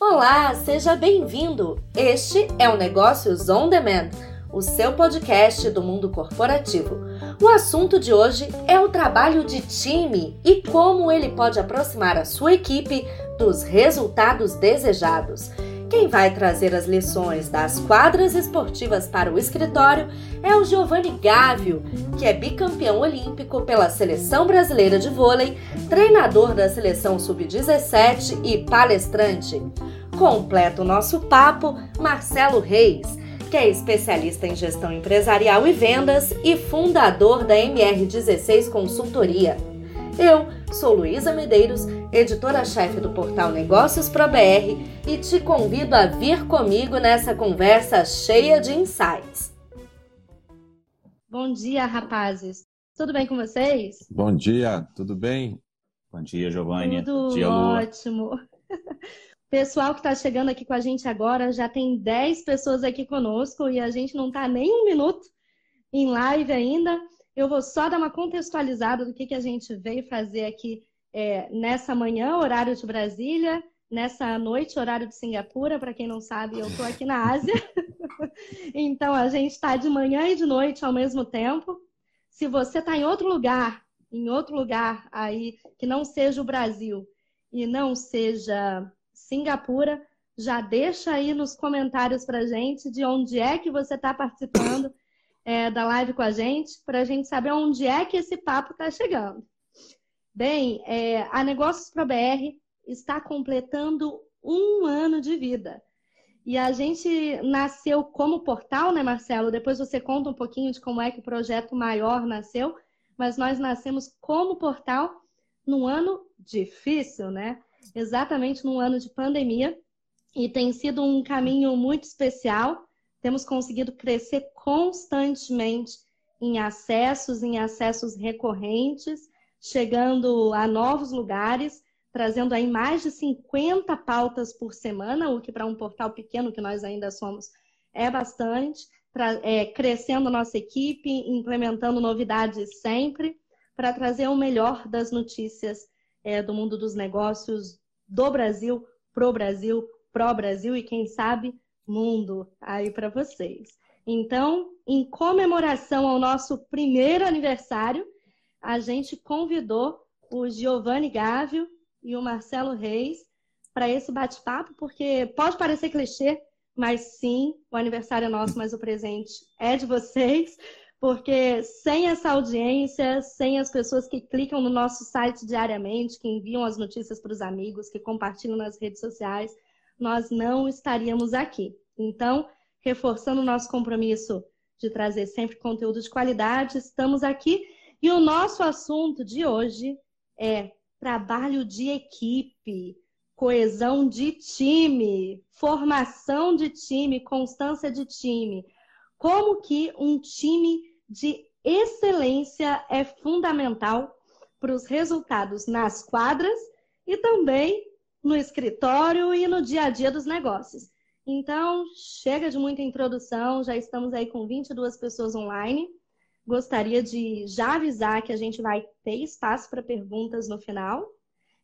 Olá, seja bem-vindo! Este é o Negócios On Demand, o seu podcast do mundo corporativo. O assunto de hoje é o trabalho de time e como ele pode aproximar a sua equipe dos resultados desejados. Quem vai trazer as lições das quadras esportivas para o escritório é o Giovanni Gávio, que é bicampeão olímpico pela Seleção Brasileira de Vôlei, treinador da Seleção Sub-17 e palestrante. Completa o nosso papo Marcelo Reis, que é especialista em gestão empresarial e vendas e fundador da MR16 Consultoria. Eu sou Luísa Medeiros, editora-chefe do portal Negócios Pro BR e te convido a vir comigo nessa conversa cheia de insights. Bom dia, rapazes. Tudo bem com vocês? Bom dia, tudo bem? Bom dia, Giovanni. Tudo dia, ótimo. Pessoal que está chegando aqui com a gente agora, já tem 10 pessoas aqui conosco e a gente não está nem um minuto em live ainda. Eu vou só dar uma contextualizada do que, que a gente veio fazer aqui é, nessa manhã, horário de Brasília, nessa noite, horário de Singapura. Para quem não sabe, eu estou aqui na Ásia. então, a gente está de manhã e de noite ao mesmo tempo. Se você está em outro lugar, em outro lugar aí que não seja o Brasil e não seja Singapura, já deixa aí nos comentários para gente de onde é que você está participando é, da live com a gente, para a gente saber onde é que esse papo está chegando. Bem, é, a Negócios Pro BR está completando um ano de vida. E a gente nasceu como portal, né, Marcelo? Depois você conta um pouquinho de como é que o projeto maior nasceu, mas nós nascemos como portal num ano difícil, né? Exatamente num ano de pandemia. E tem sido um caminho muito especial temos conseguido crescer constantemente em acessos, em acessos recorrentes, chegando a novos lugares, trazendo aí mais de 50 pautas por semana, o que para um portal pequeno que nós ainda somos é bastante, é, crescendo nossa equipe, implementando novidades sempre, para trazer o melhor das notícias é, do mundo dos negócios do Brasil, pro Brasil, pró Brasil e quem sabe mundo aí para vocês. Então, em comemoração ao nosso primeiro aniversário, a gente convidou o Giovanni Gávio e o Marcelo Reis para esse bate-papo, porque pode parecer clichê, mas sim, o aniversário é nosso, mas o presente é de vocês, porque sem essa audiência, sem as pessoas que clicam no nosso site diariamente, que enviam as notícias para os amigos, que compartilham nas redes sociais, nós não estaríamos aqui. Então, reforçando o nosso compromisso de trazer sempre conteúdo de qualidade, estamos aqui e o nosso assunto de hoje é trabalho de equipe, coesão de time, formação de time, constância de time. Como que um time de excelência é fundamental para os resultados nas quadras e também no escritório e no dia a dia dos negócios. Então, chega de muita introdução, já estamos aí com 22 pessoas online. Gostaria de já avisar que a gente vai ter espaço para perguntas no final.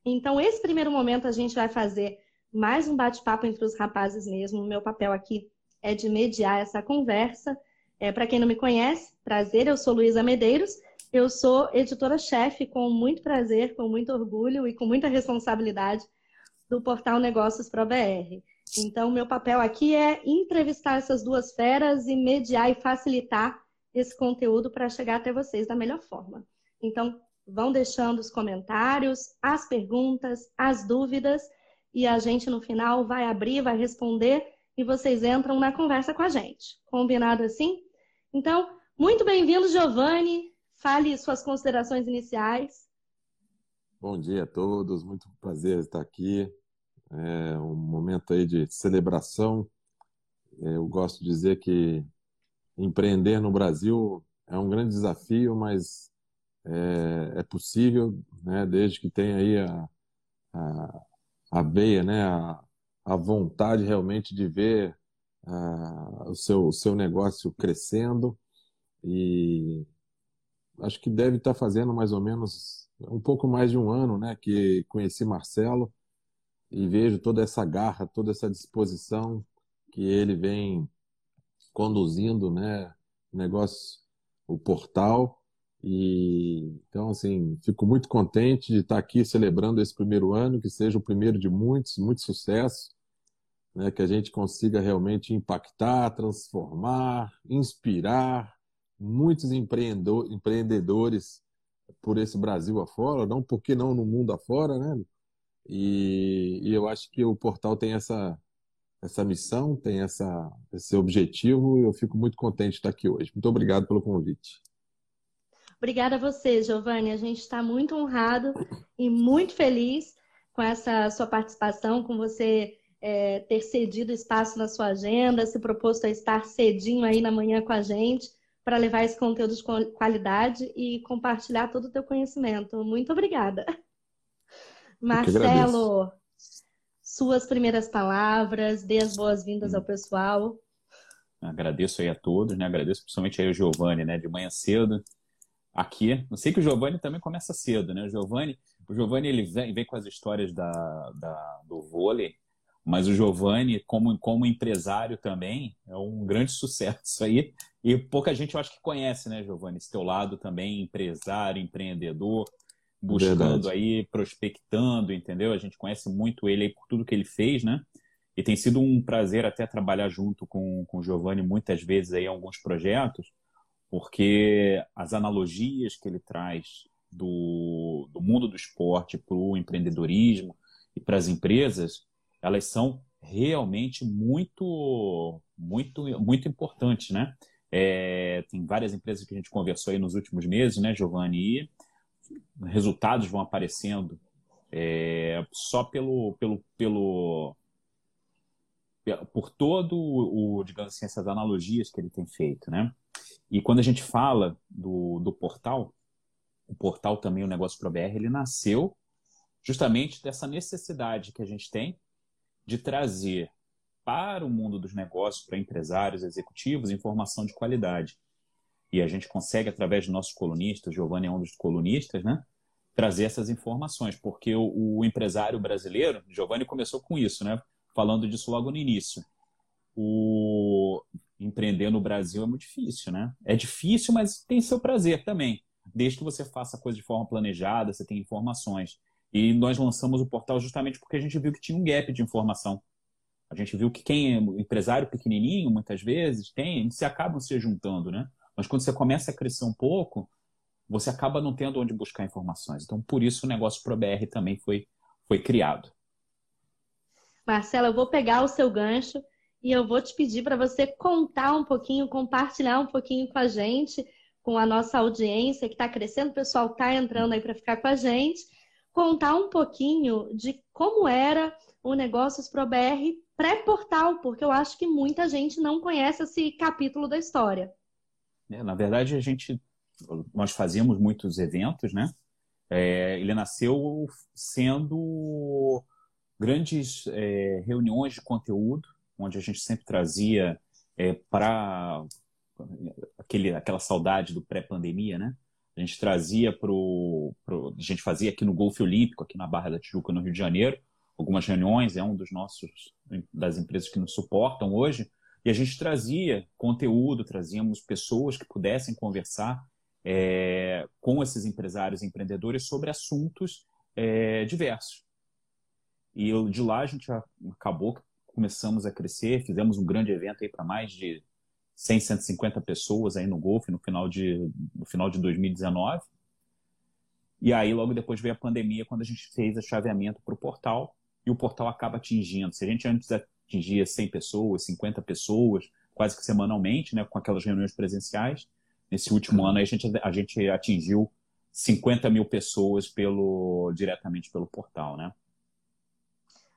Então, esse primeiro momento a gente vai fazer mais um bate-papo entre os rapazes mesmo. O meu papel aqui é de mediar essa conversa. É, para quem não me conhece, prazer, eu sou Luísa Medeiros. Eu sou editora-chefe, com muito prazer, com muito orgulho e com muita responsabilidade do portal Negócios Pro BR. Então, meu papel aqui é entrevistar essas duas feras e mediar e facilitar esse conteúdo para chegar até vocês da melhor forma. Então, vão deixando os comentários, as perguntas, as dúvidas e a gente no final vai abrir, vai responder e vocês entram na conversa com a gente. Combinado assim? Então, muito bem-vindo, Giovanni. Fale suas considerações iniciais. Bom dia a todos, muito prazer estar aqui. É um momento aí de celebração. É, eu gosto de dizer que empreender no Brasil é um grande desafio, mas é, é possível, né, desde que tenha aí a, a, a veia, né, a, a vontade realmente de ver a, o, seu, o seu negócio crescendo. E acho que deve estar fazendo mais ou menos um pouco mais de um ano, né, que conheci Marcelo e vejo toda essa garra, toda essa disposição que ele vem conduzindo, né, o negócio, o portal. E então, assim, fico muito contente de estar aqui celebrando esse primeiro ano, que seja o primeiro de muitos, muito sucesso, né, que a gente consiga realmente impactar, transformar, inspirar muitos empreendedores por esse Brasil afora, não porque não no mundo afora, né? E, e eu acho que o portal tem essa essa missão, tem essa, esse objetivo e eu fico muito contente de estar aqui hoje. Muito obrigado pelo convite. Obrigada a você, Giovanni. A gente está muito honrado e muito feliz com essa sua participação, com você é, ter cedido espaço na sua agenda, se proposto a estar cedinho aí na manhã com a gente para levar esse conteúdo de qualidade e compartilhar todo o teu conhecimento. Muito obrigada. Marcelo, suas primeiras palavras, dê as boas-vindas ao pessoal. Agradeço aí a todos, né? Agradeço principalmente aí ao Giovanni, né? De manhã cedo aqui. Eu sei que o Giovanni também começa cedo, né? O Giovanni, o Giovanni ele vem, vem com as histórias da, da, do vôlei, mas o Giovanni, como, como empresário também, é um grande sucesso aí. E pouca gente eu acho que conhece, né, Giovanni? Esse teu lado também, empresário, empreendedor buscando Verdade. aí, prospectando, entendeu? A gente conhece muito ele aí por tudo que ele fez, né? E tem sido um prazer até trabalhar junto com, com o Giovanni muitas vezes aí em alguns projetos, porque as analogias que ele traz do, do mundo do esporte para o empreendedorismo e para as empresas, elas são realmente muito, muito, muito importantes, né? É, tem várias empresas que a gente conversou aí nos últimos meses, né, Giovanni? E resultados vão aparecendo é, só pelo, pelo, pelo por todo o, digamos assim, essas analogias que ele tem feito, né? E quando a gente fala do, do portal, o portal também, o Negócio Pro BR, ele nasceu justamente dessa necessidade que a gente tem de trazer para o mundo dos negócios, para empresários, executivos, informação de qualidade e a gente consegue, através de nossos colunistas, Giovanni é um dos colunistas, né? Trazer essas informações, porque o, o empresário brasileiro, Giovanni começou com isso, né? Falando disso logo no início. O empreender no Brasil é muito difícil, né? É difícil, mas tem seu prazer também. Desde que você faça a coisa de forma planejada, você tem informações. E nós lançamos o portal justamente porque a gente viu que tinha um gap de informação. A gente viu que quem é empresário pequenininho, muitas vezes, tem, se acabam se juntando, né? Mas quando você começa a crescer um pouco, você acaba não tendo onde buscar informações. Então, por isso o negócio ProBR também foi, foi criado. Marcela, eu vou pegar o seu gancho e eu vou te pedir para você contar um pouquinho, compartilhar um pouquinho com a gente, com a nossa audiência que está crescendo, o pessoal está entrando aí para ficar com a gente, contar um pouquinho de como era o Negócios ProBR pré-portal, porque eu acho que muita gente não conhece esse capítulo da história. É, na verdade, a gente, nós fazíamos muitos eventos, né? É, ele nasceu sendo grandes é, reuniões de conteúdo, onde a gente sempre trazia é, para aquela saudade do pré-pandemia, né? A gente trazia para. A gente fazia aqui no Golfe Olímpico, aqui na Barra da Tijuca, no Rio de Janeiro, algumas reuniões, é um dos nossos, das empresas que nos suportam hoje, e a gente trazia conteúdo, trazíamos pessoas que pudessem conversar é, com esses empresários e empreendedores sobre assuntos é, diversos. E eu, de lá a gente acabou, começamos a crescer, fizemos um grande evento aí para mais de 100, 150 pessoas aí no Golfe no final de, no final de 2019. E aí, logo depois veio a pandemia, quando a gente fez o chaveamento para o portal, e o portal acaba atingindo. Se a gente antes atingia 100 pessoas, 50 pessoas, quase que semanalmente, né, com aquelas reuniões presenciais. Nesse último ano a gente, a gente atingiu 50 mil pessoas pelo, diretamente pelo portal, né?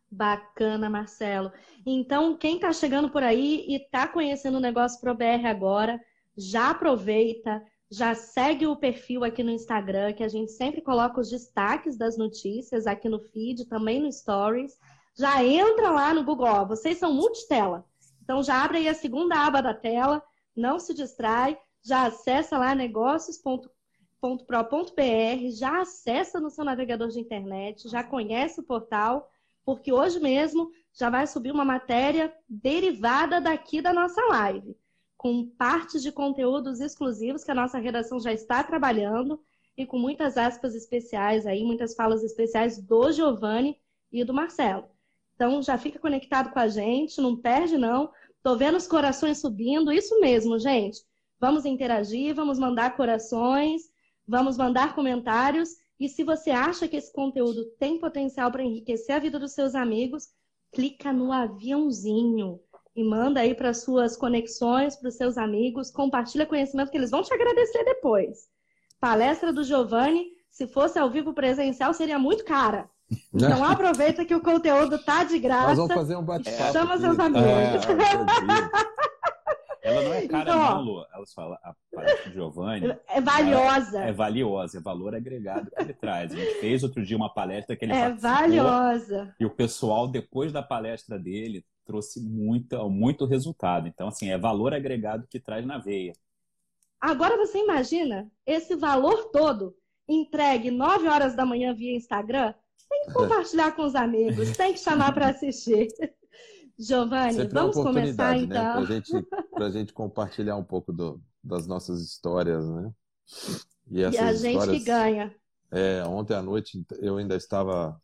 Bacana, Marcelo. Então, quem está chegando por aí e está conhecendo o negócio ProBR agora, já aproveita, já segue o perfil aqui no Instagram, que a gente sempre coloca os destaques das notícias aqui no feed, também no Stories já entra lá no Google. Ó, vocês são multitela. Então já abre aí a segunda aba da tela, não se distrai, já acessa lá negócios.pro.br, já acessa no seu navegador de internet, já conhece o portal porque hoje mesmo já vai subir uma matéria derivada daqui da nossa live, com partes de conteúdos exclusivos que a nossa redação já está trabalhando e com muitas aspas especiais aí, muitas falas especiais do Giovanni e do Marcelo. Então já fica conectado com a gente, não perde não. Tô vendo os corações subindo, isso mesmo, gente. Vamos interagir, vamos mandar corações, vamos mandar comentários. E se você acha que esse conteúdo tem potencial para enriquecer a vida dos seus amigos, clica no aviãozinho e manda aí para suas conexões, para os seus amigos, compartilha conhecimento que eles vão te agradecer depois. Palestra do Giovanni, se fosse ao vivo presencial, seria muito cara. Então aproveita que o conteúdo tá de graça. Nós vamos fazer um bate-papo. Chama seus amigos. É, ela não é cara, então, não, Lu. Elas falam, a palestra do Giovanni. É valiosa. É, é, valiosa, é valor agregado que ele traz. A gente fez outro dia uma palestra que ele É valiosa. E o pessoal, depois da palestra dele, trouxe muito, muito resultado. Então, assim, é valor agregado que traz na veia. Agora você imagina esse valor todo entregue 9 horas da manhã via Instagram? Tem que compartilhar com os amigos, tem que chamar para assistir. Giovanni, vamos começar né? então. Para gente, a gente compartilhar um pouco do, das nossas histórias, né? E, e a gente histórias, que ganha. É, ontem à noite eu ainda estava,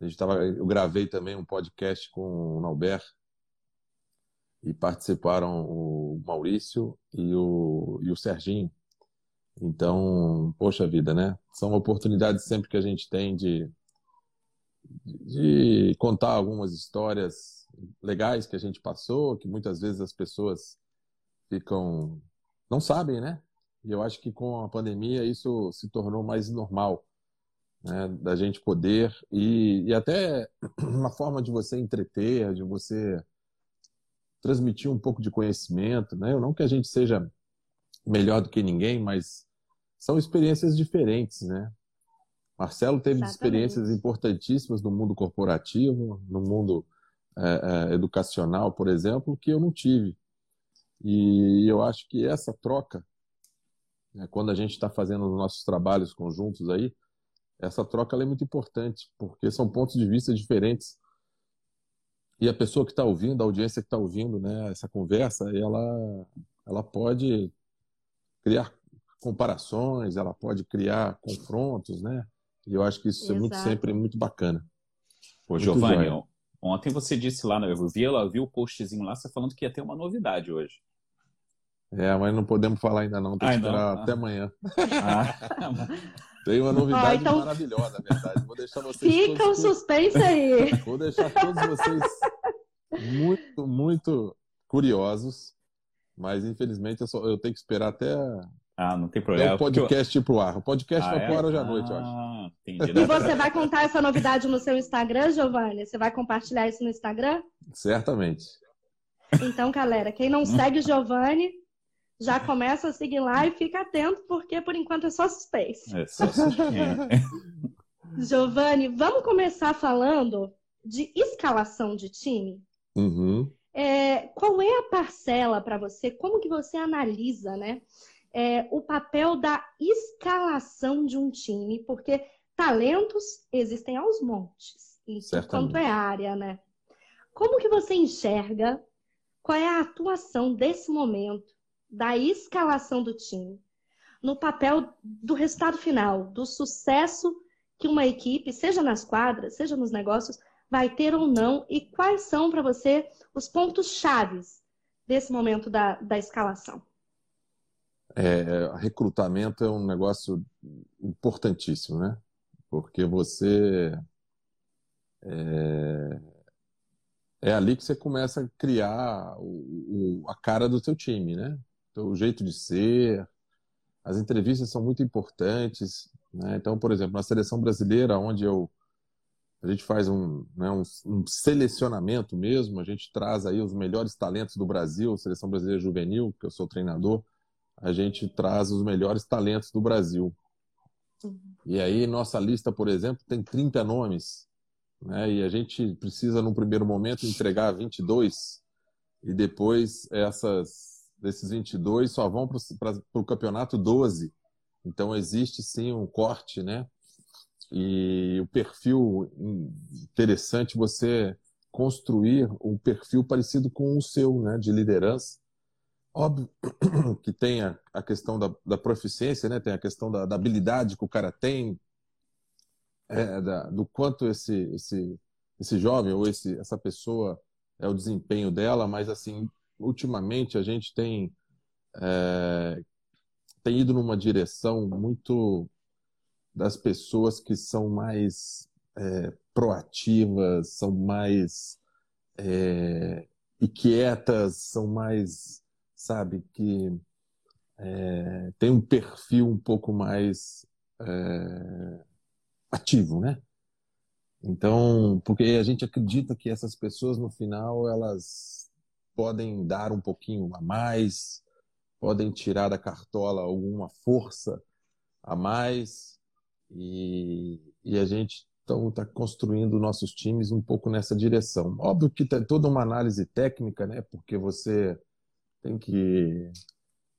a gente estava, eu gravei também um podcast com o Nauber e participaram o Maurício e o, e o Serginho. Então, poxa vida, né? São oportunidades sempre que a gente tem de, de contar algumas histórias legais que a gente passou, que muitas vezes as pessoas ficam não sabem, né? E eu acho que com a pandemia isso se tornou mais normal, né? Da gente poder e, e até uma forma de você entreter, de você transmitir um pouco de conhecimento, né? Não que a gente seja melhor do que ninguém, mas são experiências diferentes, né? Marcelo teve Exatamente. experiências importantíssimas no mundo corporativo, no mundo é, é, educacional, por exemplo, que eu não tive. E eu acho que essa troca, né, quando a gente está fazendo os nossos trabalhos conjuntos aí, essa troca é muito importante, porque são pontos de vista diferentes. E a pessoa que está ouvindo, a audiência que está ouvindo né, essa conversa, ela, ela pode criar comparações, ela pode criar confrontos, né? E eu acho que isso Exato. é muito sempre muito bacana. Ô, Giovanni, Ontem você disse lá, eu vi, eu vi o postzinho lá, você falando que ia ter uma novidade hoje. É, mas não podemos falar ainda não, tem que esperar ah. até amanhã. Ah. tem uma novidade ah, então... maravilhosa, na verdade. Vou deixar vocês Fica um suspense aí. Vou deixar todos vocês muito, muito curiosos, mas infelizmente eu, só, eu tenho que esperar até ah, não tem problema. É o podcast eu... pro ar. O podcast ah, vai pro ar hoje à noite, eu acho. Ah, entendi. E você vai contar essa novidade no seu Instagram, Giovanni? Você vai compartilhar isso no Instagram? Certamente. Então, galera, quem não segue o Giovanni, já começa a seguir lá e fica atento, porque por enquanto é só suspense. É só suspense. Giovanni, vamos começar falando de escalação de time? Uhum. É, qual é a parcela para você? Como que você analisa, né? É, o papel da escalação de um time, porque talentos existem aos montes, isso quanto é área, né? Como que você enxerga qual é a atuação desse momento da escalação do time no papel do resultado final, do sucesso que uma equipe, seja nas quadras, seja nos negócios, vai ter ou não, e quais são para você os pontos chaves desse momento da, da escalação? É, recrutamento é um negócio importantíssimo, né? Porque você é, é ali que você começa a criar o, o, a cara do seu time, né? O jeito de ser. As entrevistas são muito importantes. Né? Então, por exemplo, na seleção brasileira, onde eu a gente faz um, né, um, um, selecionamento mesmo, a gente traz aí os melhores talentos do Brasil, seleção brasileira juvenil, que eu sou treinador a gente traz os melhores talentos do Brasil. E aí, nossa lista, por exemplo, tem 30 nomes, né? e a gente precisa, no primeiro momento, entregar 22, e depois essas, desses 22 só vão para o campeonato 12. Então, existe sim um corte, né? e o perfil interessante você construir um perfil parecido com o seu, né, de liderança. Óbvio que tem a, a questão da, da, proficiência, né, tem a questão da, da habilidade que o cara tem, é, da, do quanto esse, esse, esse jovem ou esse, essa pessoa é o desempenho dela, mas assim, ultimamente a gente tem, é, tem ido numa direção muito das pessoas que são mais é, proativas, são mais é, inquietas, são mais, sabe, que é, tem um perfil um pouco mais é, ativo, né? Então, porque a gente acredita que essas pessoas no final elas podem dar um pouquinho a mais, podem tirar da cartola alguma força a mais e, e a gente então está construindo nossos times um pouco nessa direção. Óbvio que tem toda uma análise técnica, né? Porque você tem que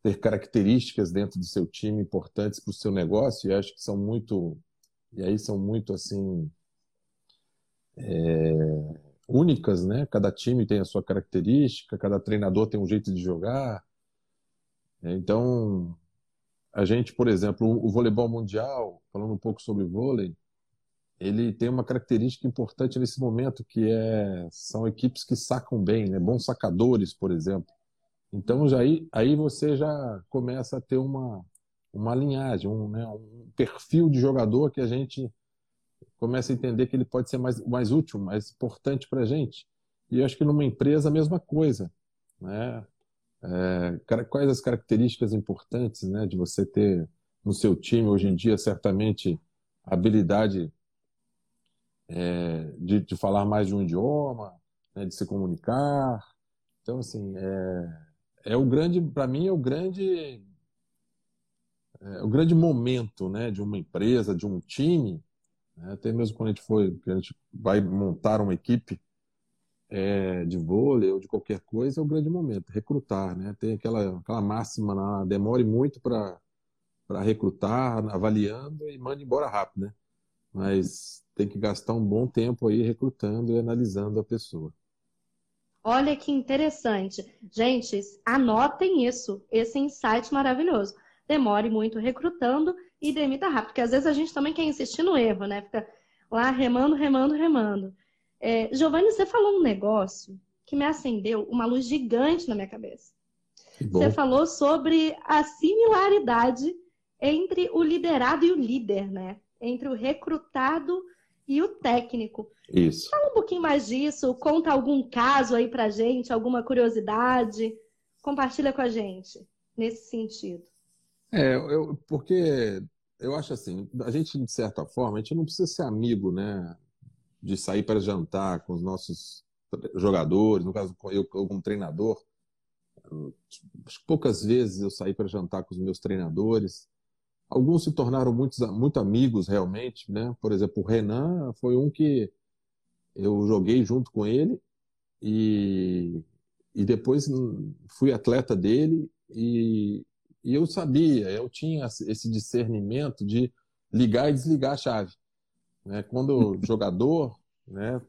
ter características dentro do seu time importantes para o seu negócio e acho que são muito e aí são muito assim é, únicas, né? Cada time tem a sua característica, cada treinador tem um jeito de jogar. Então a gente, por exemplo, o voleibol mundial, falando um pouco sobre vôlei, ele tem uma característica importante nesse momento que é são equipes que sacam bem, né? Bons sacadores, por exemplo. Então já aí, aí você já começa a ter uma uma linhagem, um, né, um perfil de jogador que a gente começa a entender que ele pode ser mais, mais útil, mais importante para a gente. E eu acho que numa empresa a mesma coisa, né? É, quais as características importantes, né, de você ter no seu time hoje em dia certamente a habilidade é, de, de, falar mais de um idioma, né, de se comunicar. Então, assim, é, é o grande, para mim, é o grande, é o grande momento, né, de uma empresa, de um time. Né, até mesmo quando a gente foi, a gente vai montar uma equipe é, de vôlei ou de qualquer coisa, é o grande momento, recrutar, né? Tem aquela, aquela máxima lá, demore muito para recrutar, avaliando e manda embora rápido, né? Mas tem que gastar um bom tempo aí recrutando e analisando a pessoa. Olha que interessante. Gente, anotem isso, esse insight maravilhoso. Demore muito recrutando e demita rápido, porque às vezes a gente também quer insistir no erro, né? Fica lá remando, remando, remando. É, Giovanni, você falou um negócio que me acendeu uma luz gigante na minha cabeça. Você falou sobre a similaridade entre o liderado e o líder, né? Entre o recrutado e o técnico. Isso. Fala um pouquinho mais disso, conta algum caso aí pra gente, alguma curiosidade, compartilha com a gente nesse sentido. É, eu, porque eu acho assim, a gente, de certa forma, a gente não precisa ser amigo, né? de sair para jantar com os nossos jogadores, no caso eu como treinador, poucas vezes eu saí para jantar com os meus treinadores. Alguns se tornaram muitos, muito amigos realmente, né? Por exemplo, o Renan foi um que eu joguei junto com ele e, e depois fui atleta dele e, e eu sabia, eu tinha esse discernimento de ligar e desligar a chave. Né? Quando jogador, né,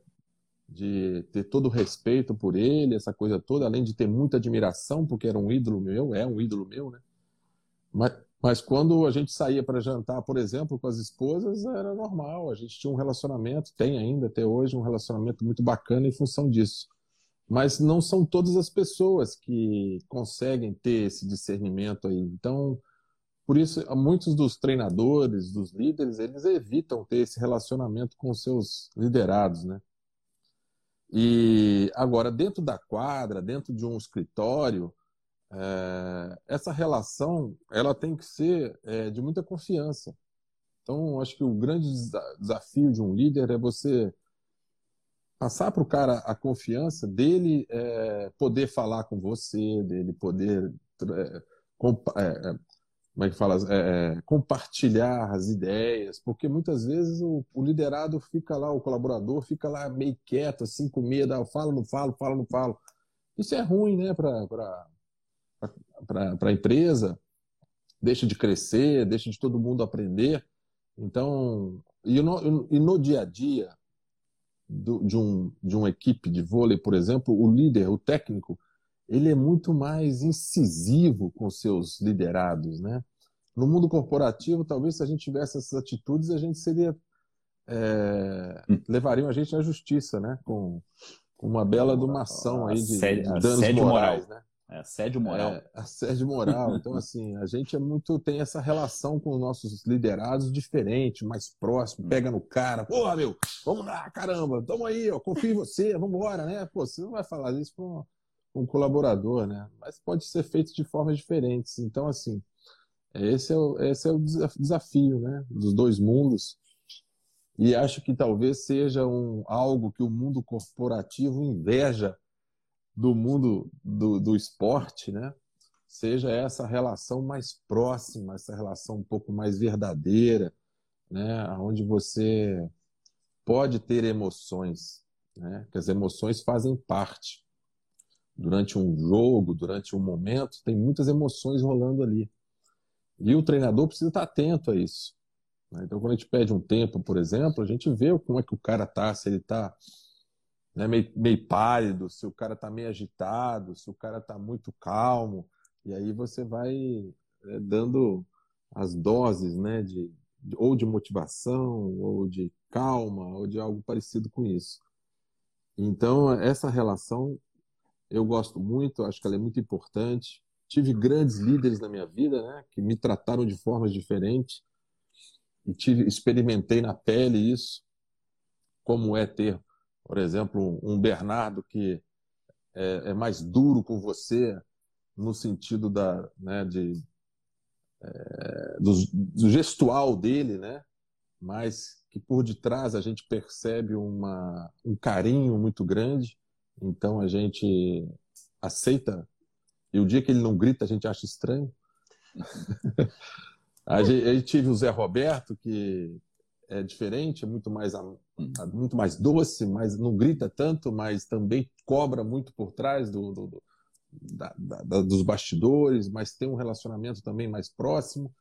de ter todo o respeito por ele, essa coisa toda, além de ter muita admiração, porque era um ídolo meu, é um ídolo meu, né? Mas, mas quando a gente saía para jantar, por exemplo, com as esposas, era normal, a gente tinha um relacionamento, tem ainda até hoje um relacionamento muito bacana em função disso. Mas não são todas as pessoas que conseguem ter esse discernimento aí. Então, por isso, muitos dos treinadores, dos líderes, eles evitam ter esse relacionamento com seus liderados, né? E agora, dentro da quadra, dentro de um escritório, é, essa relação ela tem que ser é, de muita confiança. Então, acho que o grande desafio de um líder é você passar para o cara a confiança dele é, poder falar com você, dele poder é, é, como é que fala, é, é, compartilhar as ideias, porque muitas vezes o, o, liderado fica lá, o colaborador fica lá meio quieto, assim, com medo, ah, falo, não falo, falo, não falo. Isso é ruim, né, para a empresa, deixa de crescer, deixa de todo mundo aprender. Então, e, no, e no dia a dia do, de, um, de uma equipe de vôlei, por exemplo, o líder, o técnico, ele é muito mais incisivo com seus liderados, né? No mundo corporativo, talvez se a gente tivesse essas atitudes, a gente seria é, hum. levariam a gente à justiça, né? Com, com uma bela domação aí de, de danos morais, moral. né? É, assédio moral. É, assédio moral. Então, assim, a gente é muito, tem essa relação com os nossos liderados diferente, mais próximo, pega no cara, porra, meu, vamos lá, caramba, tamo aí, ó, confio em você, vamos embora, né? Pô, você não vai falar isso para um, um, colaborador, né? Mas pode ser feito de formas diferentes. Então, assim, esse é o, esse é o desafio, né? Dos dois mundos. E acho que talvez seja um, algo que o mundo corporativo inveja do mundo do, do esporte, né? Seja essa relação mais próxima, essa relação um pouco mais verdadeira, né? Onde você pode ter emoções, né? Que as emoções fazem parte. Durante um jogo, durante um momento, tem muitas emoções rolando ali. E o treinador precisa estar atento a isso. Né? Então, quando a gente pede um tempo, por exemplo, a gente vê como é que o cara tá, se ele está né, meio, meio pálido, se o cara está meio agitado, se o cara está muito calmo, e aí você vai é, dando as doses, né, de, ou de motivação, ou de calma, ou de algo parecido com isso. Então, essa relação eu gosto muito, acho que ela é muito importante. Tive grandes líderes na minha vida, né, que me trataram de formas diferentes e tive, experimentei na pele isso, como é ter por exemplo, um Bernardo que é, é mais duro com você no sentido da, né, de, é, do, do, gestual dele, né? mas que por detrás a gente percebe uma, um carinho muito grande, então a gente aceita, e o dia que ele não grita a gente acha estranho. a gente, gente tive o Zé Roberto, que é diferente, é muito mais, hum. muito mais doce, mas não grita tanto, mas também cobra muito por trás do, do, do da, da, dos bastidores, mas tem um relacionamento também mais próximo.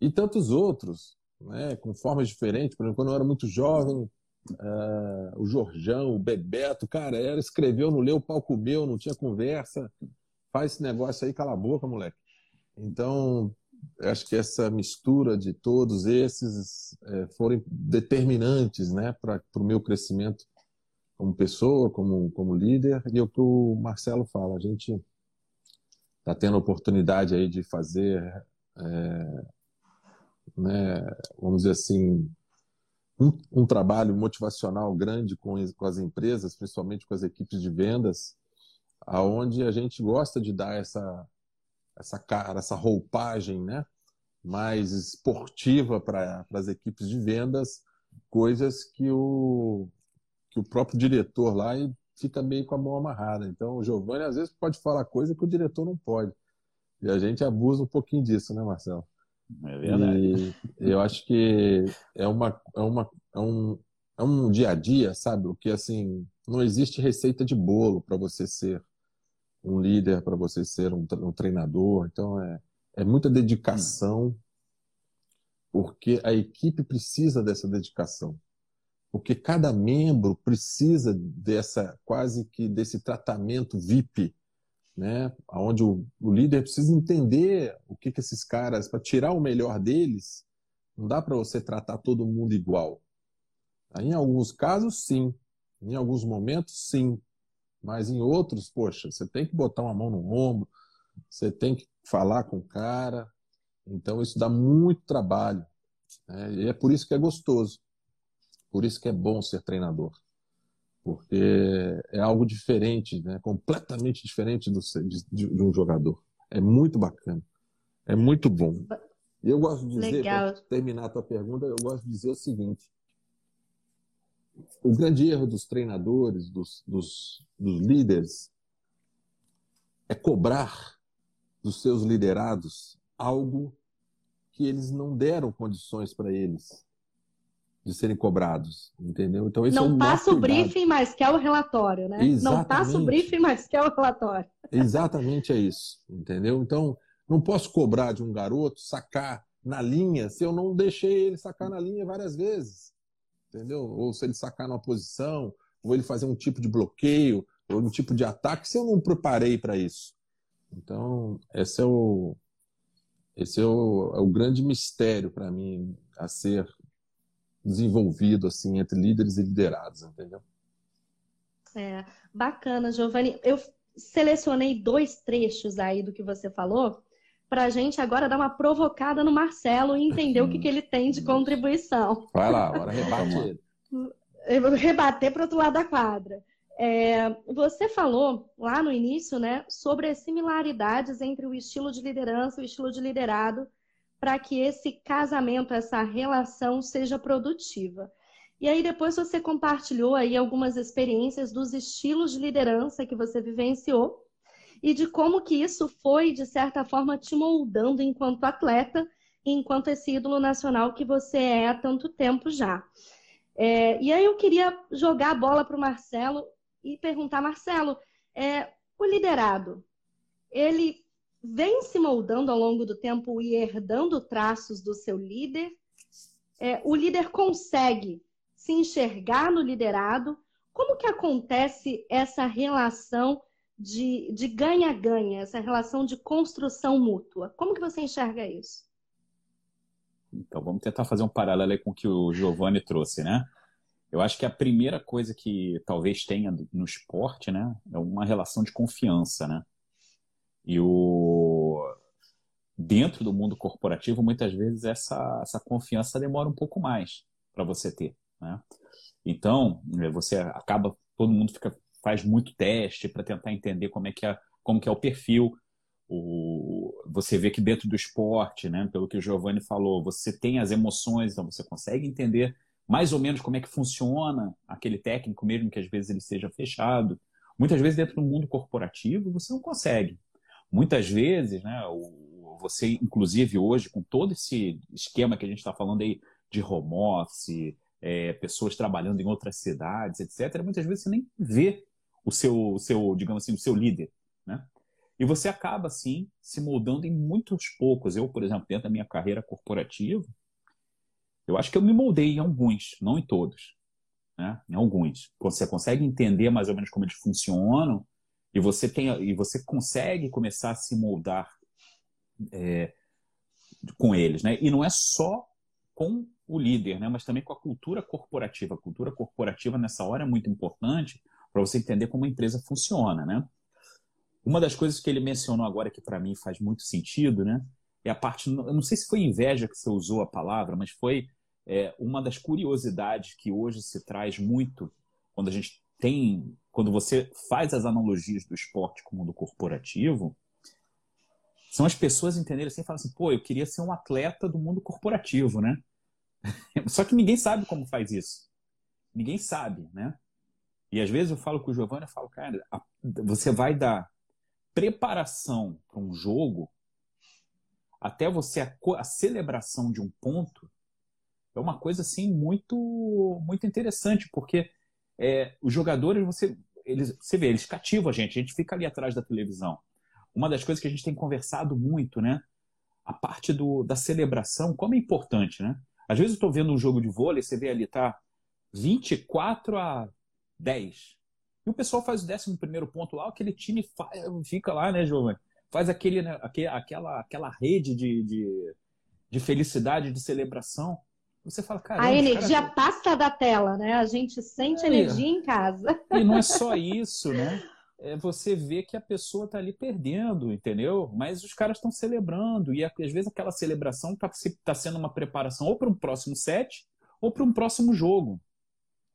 E tantos outros, né, com formas diferentes. Por exemplo, quando eu era muito jovem, uh, o Jorjão, o Bebeto, cara, era, escreveu, não leu, o palco meu, não tinha conversa. Faz esse negócio aí, cala a boca, moleque. Então, acho que essa mistura de todos esses é, foram determinantes né, para o meu crescimento como pessoa, como, como líder. E é o que o Marcelo fala, a gente está tendo a oportunidade aí de fazer, é, né, vamos dizer assim, um, um, trabalho motivacional grande com, com as empresas, principalmente com as equipes de vendas, aonde a gente gosta de dar essa essa cara, essa roupagem, né? mais esportiva para as equipes de vendas, coisas que o, que o próprio diretor lá fica meio com a mão amarrada. Então, o Giovanni às vezes pode falar coisa que o diretor não pode. E a gente abusa um pouquinho disso, né, Marcelo? É verdade. E eu acho que é, uma, é, uma, é, um, é um dia a dia, sabe? O que assim, não existe receita de bolo para você ser um líder, para você ser um, treinador. Então é, é muita dedicação, porque a equipe precisa dessa dedicação. Porque cada membro precisa dessa quase que desse tratamento VIP, né? Onde o, o líder precisa entender o que, que esses caras, para tirar o melhor deles, não dá para você tratar todo mundo igual. Em alguns casos, sim. Em alguns momentos, sim. Mas em outros, poxa, você tem que botar uma mão no ombro, você tem que falar com o cara. Então isso dá muito trabalho. Né? E é por isso que é gostoso. Por isso que é bom ser treinador. Porque é algo diferente, né? completamente diferente do, de, de um jogador. É muito bacana. É muito bom. E eu gosto de dizer, para terminar a tua pergunta, eu gosto de dizer o seguinte: o grande erro dos treinadores, dos, dos, dos líderes, é cobrar dos seus liderados algo que eles não deram condições para eles de serem cobrados, entendeu? Então isso não é passa o briefing, mas quer o relatório, né? Exatamente. Não passa o briefing, mas quer o relatório. Exatamente é isso, entendeu? Então não posso cobrar de um garoto sacar na linha se eu não deixei ele sacar na linha várias vezes? Entendeu? Ou se ele sacar numa posição, ou ele fazer um tipo de bloqueio, ou um tipo de ataque, se eu não preparei para isso. Então, esse é o, esse é o, é o grande mistério para mim a ser desenvolvido assim entre líderes e liderados, entendeu? É, bacana, Giovanni. Eu selecionei dois trechos aí do que você falou para a gente agora dar uma provocada no Marcelo e entender o que, que ele tem de contribuição. Vai lá, agora rebate ele. Eu vou rebater para o outro lado da quadra. É, você falou lá no início, né, sobre as similaridades entre o estilo de liderança e o estilo de liderado para que esse casamento, essa relação seja produtiva. E aí depois você compartilhou aí algumas experiências dos estilos de liderança que você vivenciou e de como que isso foi, de certa forma, te moldando enquanto atleta enquanto esse ídolo nacional que você é há tanto tempo já. É, e aí eu queria jogar a bola para o Marcelo e perguntar, Marcelo, é, o liderado, ele vem se moldando ao longo do tempo e herdando traços do seu líder? É, o líder consegue se enxergar no liderado? Como que acontece essa relação de ganha-ganha, essa relação de construção mútua? Como que você enxerga isso? Então, vamos tentar fazer um paralelo com o que o Giovanni trouxe, né? Eu acho que a primeira coisa que talvez tenha no esporte, né, é uma relação de confiança, né? E o dentro do mundo corporativo, muitas vezes essa, essa confiança demora um pouco mais para você ter, né? Então, é, você acaba todo mundo fica faz muito teste para tentar entender como é que é, como que é o perfil. O, você vê que dentro do esporte, né, pelo que o Giovanni falou, você tem as emoções, então você consegue entender mais ou menos como é que funciona aquele técnico, mesmo que às vezes ele seja fechado. Muitas vezes dentro do mundo corporativo você não consegue. Muitas vezes, né, você, inclusive hoje, com todo esse esquema que a gente está falando aí de home office, é, pessoas trabalhando em outras cidades, etc., muitas vezes você nem vê o seu, o seu, digamos assim, o seu líder, né? E você acaba, assim, se moldando em muitos poucos. Eu, por exemplo, dentro da minha carreira corporativa, eu acho que eu me moldei em alguns, não em todos, né? Em alguns. Você consegue entender mais ou menos como eles funcionam e você tem e você consegue começar a se moldar é, com eles, né? E não é só com o líder, né? Mas também com a cultura corporativa. A cultura corporativa nessa hora é muito importante para você entender como a empresa funciona, né? Uma das coisas que ele mencionou agora que para mim faz muito sentido, né? É a parte, eu não sei se foi inveja que você usou a palavra, mas foi é, uma das curiosidades que hoje se traz muito quando a gente tem, quando você faz as analogias do esporte com o mundo corporativo, são as pessoas entenderem assim, falam assim, pô, eu queria ser um atleta do mundo corporativo, né? Só que ninguém sabe como faz isso. Ninguém sabe, né? E às vezes eu falo com o Giovanni, eu falo, cara, a, você vai dar preparação para um jogo até você a, a, celebração de um ponto é uma coisa assim muito muito interessante porque é, os jogadores você eles você vê eles cativam a gente a gente fica ali atrás da televisão. Uma das coisas que a gente tem conversado muito né a parte do, da celebração como é importante né? Às vezes eu estou vendo um jogo de vôlei você vê ali tá 24 a 10. E o pessoal faz o décimo primeiro ponto lá, aquele time fica lá, né, Giovanni? Faz aquele, né, aquela, aquela rede de, de, de felicidade, de celebração. Você fala, cara. A energia cara... passa da tela, né? A gente sente é. energia em casa. E não é só isso, né? É você vê que a pessoa está ali perdendo, entendeu? Mas os caras estão celebrando. E às vezes aquela celebração está tá sendo uma preparação ou para um próximo set ou para um próximo jogo.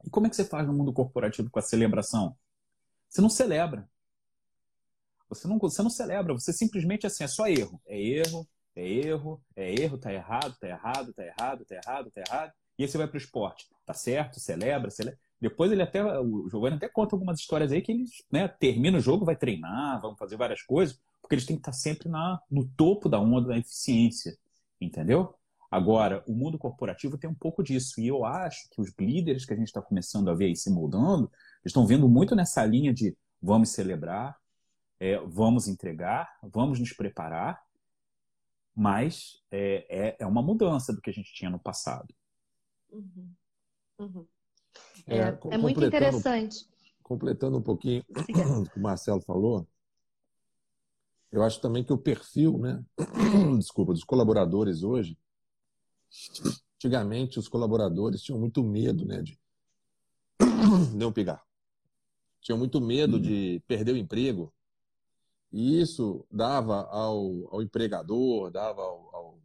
E como é que você faz no mundo corporativo com a celebração? Você não celebra. Você não, você não celebra, você simplesmente assim, é só erro. É erro, é erro, é erro, tá errado, tá errado, tá errado, tá errado, tá errado. E aí você vai pro esporte. Tá certo, celebra, celebra. Depois ele até, o Giovanni até conta algumas histórias aí que eles, né, termina o jogo, vai treinar, vão fazer várias coisas, porque eles têm que estar sempre na, no topo da onda da eficiência, entendeu? Agora, o mundo corporativo tem um pouco disso. E eu acho que os líderes que a gente está começando a ver aí se moldando, estão vendo muito nessa linha de vamos celebrar, é, vamos entregar, vamos nos preparar, mas é, é, é, uma mudança do que a gente tinha no passado. Uhum. Uhum. É, é, é muito interessante. Completando um pouquinho o que o Marcelo falou, eu acho também que o perfil, né? Desculpa, dos colaboradores hoje, antigamente os colaboradores tinham muito medo, né? De não pegar. Tinham muito medo de perder o emprego. E isso dava ao, ao empregador, dava ao, ao,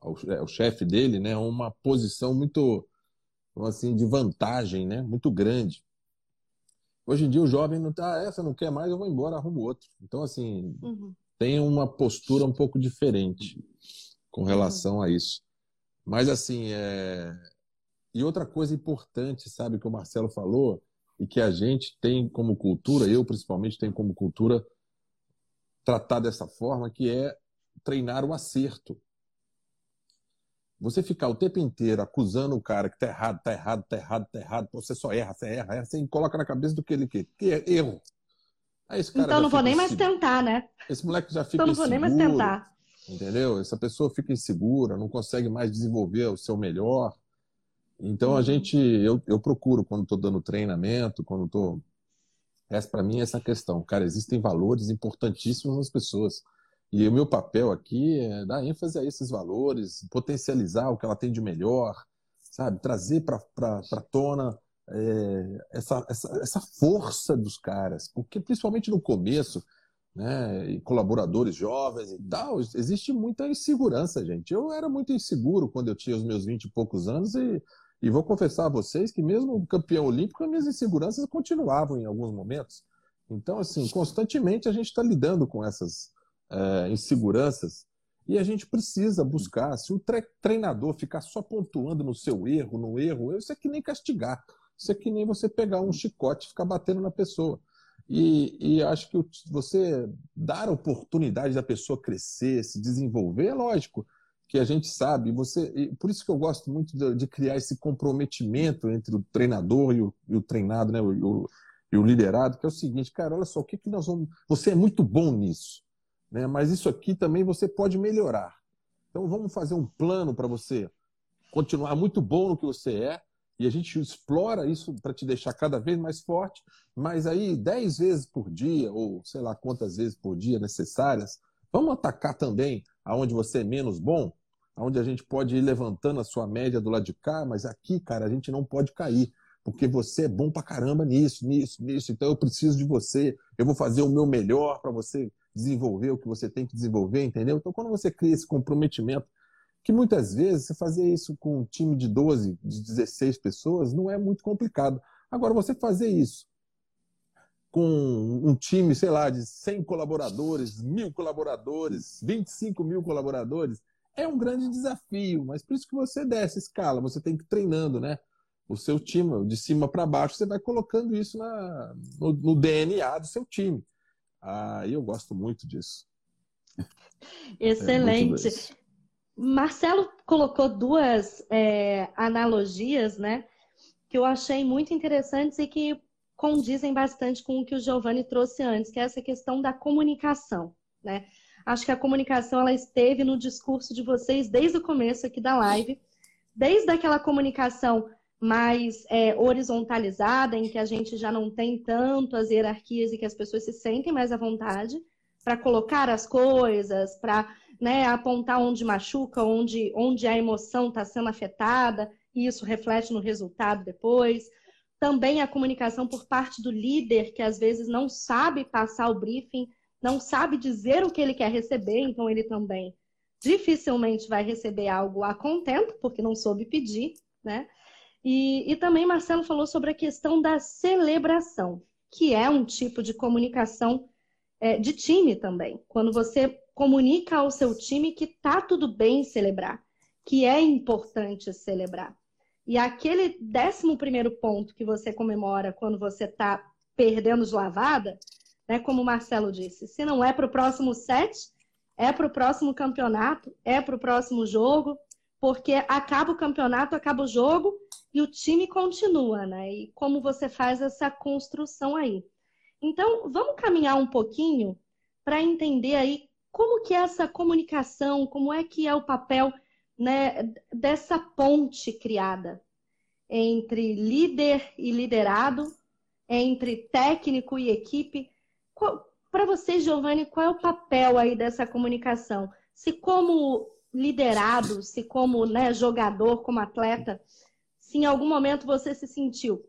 ao, ao chefe dele, né? Uma posição muito, assim, de vantagem, né? Muito grande. Hoje em dia o jovem não tá, essa não quer mais, eu vou embora, arrumo outro. Então, assim, uhum. tem uma postura um pouco diferente com relação uhum. a isso. Mas, assim, é... e outra coisa importante, sabe, que o Marcelo falou, e que a gente tem como cultura, eu principalmente tenho como cultura, tratar dessa forma, que é treinar o acerto. Você ficar o tempo inteiro acusando o cara que tá errado, tá errado, tá errado, tá errado, você só erra, você erra, erra, você coloca na cabeça do que ele quer. Que é erro. então não vou nem mais tentar, né? Esse moleque já fica então não vou nem mais tentar. Entendeu? Essa pessoa fica insegura, não consegue mais desenvolver o seu melhor. Então a uhum. gente, eu, eu procuro quando estou dando treinamento, quando estou. Essa para mim é essa questão. Cara, existem valores importantíssimos nas pessoas. E o meu papel aqui é dar ênfase a esses valores, potencializar o que ela tem de melhor, sabe? Trazer para tona é, essa, essa, essa força dos caras. Porque, principalmente no começo, né, e colaboradores jovens e tal, existe muita insegurança, gente. Eu era muito inseguro quando eu tinha os meus 20 e poucos anos e, e vou confessar a vocês que mesmo campeão olímpico, as minhas inseguranças continuavam em alguns momentos. Então, assim, constantemente a gente está lidando com essas é, inseguranças e a gente precisa buscar. Se o treinador ficar só pontuando no seu erro, no erro, isso é que nem castigar. Isso é que nem você pegar um chicote e ficar batendo na pessoa. E, e acho que você dar a oportunidade da pessoa crescer, se desenvolver, é lógico que a gente sabe. Você, por isso que eu gosto muito de, de criar esse comprometimento entre o treinador e o, e o treinado, né, o, o, e o liderado, que é o seguinte, cara, olha só, o que, que nós vamos. Você é muito bom nisso né? mas isso aqui também você pode melhorar. Então vamos fazer um plano para você continuar muito bom no que você é e a gente explora isso para te deixar cada vez mais forte, mas aí dez vezes por dia, ou sei lá quantas vezes por dia necessárias, vamos atacar também aonde você é menos bom, aonde a gente pode ir levantando a sua média do lado de cá, mas aqui, cara, a gente não pode cair, porque você é bom pra caramba nisso, nisso, nisso, então eu preciso de você, eu vou fazer o meu melhor para você desenvolver o que você tem que desenvolver, entendeu? Então, quando você cria esse comprometimento, que muitas vezes você fazer isso com um time de 12, de 16 pessoas não é muito complicado. Agora, você fazer isso com um time, sei lá, de 100 colaboradores, mil colaboradores, 25 mil colaboradores, é um grande desafio, mas por isso que você desce escala, você tem que ir treinando, né? O seu time, de cima para baixo, você vai colocando isso na, no, no DNA do seu time. Ah, eu gosto muito disso. Excelente. É Marcelo colocou duas é, analogias, né, que eu achei muito interessantes e que condizem bastante com o que o Giovanni trouxe antes, que é essa questão da comunicação, né? Acho que a comunicação ela esteve no discurso de vocês desde o começo aqui da live, desde aquela comunicação mais é, horizontalizada, em que a gente já não tem tanto as hierarquias e que as pessoas se sentem mais à vontade para colocar as coisas, para né, apontar onde machuca, onde, onde a emoção está sendo afetada, e isso reflete no resultado depois. Também a comunicação por parte do líder, que às vezes não sabe passar o briefing, não sabe dizer o que ele quer receber, então ele também dificilmente vai receber algo a contento, porque não soube pedir, né? E, e também Marcelo falou sobre a questão da celebração, que é um tipo de comunicação é, de time também. Quando você comunica ao seu time que tá tudo bem celebrar, que é importante celebrar. E aquele décimo primeiro ponto que você comemora quando você está perdendo de lavada, né, como o Marcelo disse, se não é para o próximo set, é para o próximo campeonato, é para o próximo jogo, porque acaba o campeonato, acaba o jogo e o time continua, né? E como você faz essa construção aí. Então, vamos caminhar um pouquinho para entender aí como que é essa comunicação, como é que é o papel né, dessa ponte criada entre líder e liderado, entre técnico e equipe. Para você, Giovanni, qual é o papel aí dessa comunicação? Se como liderado, se como né, jogador, como atleta, se em algum momento você se sentiu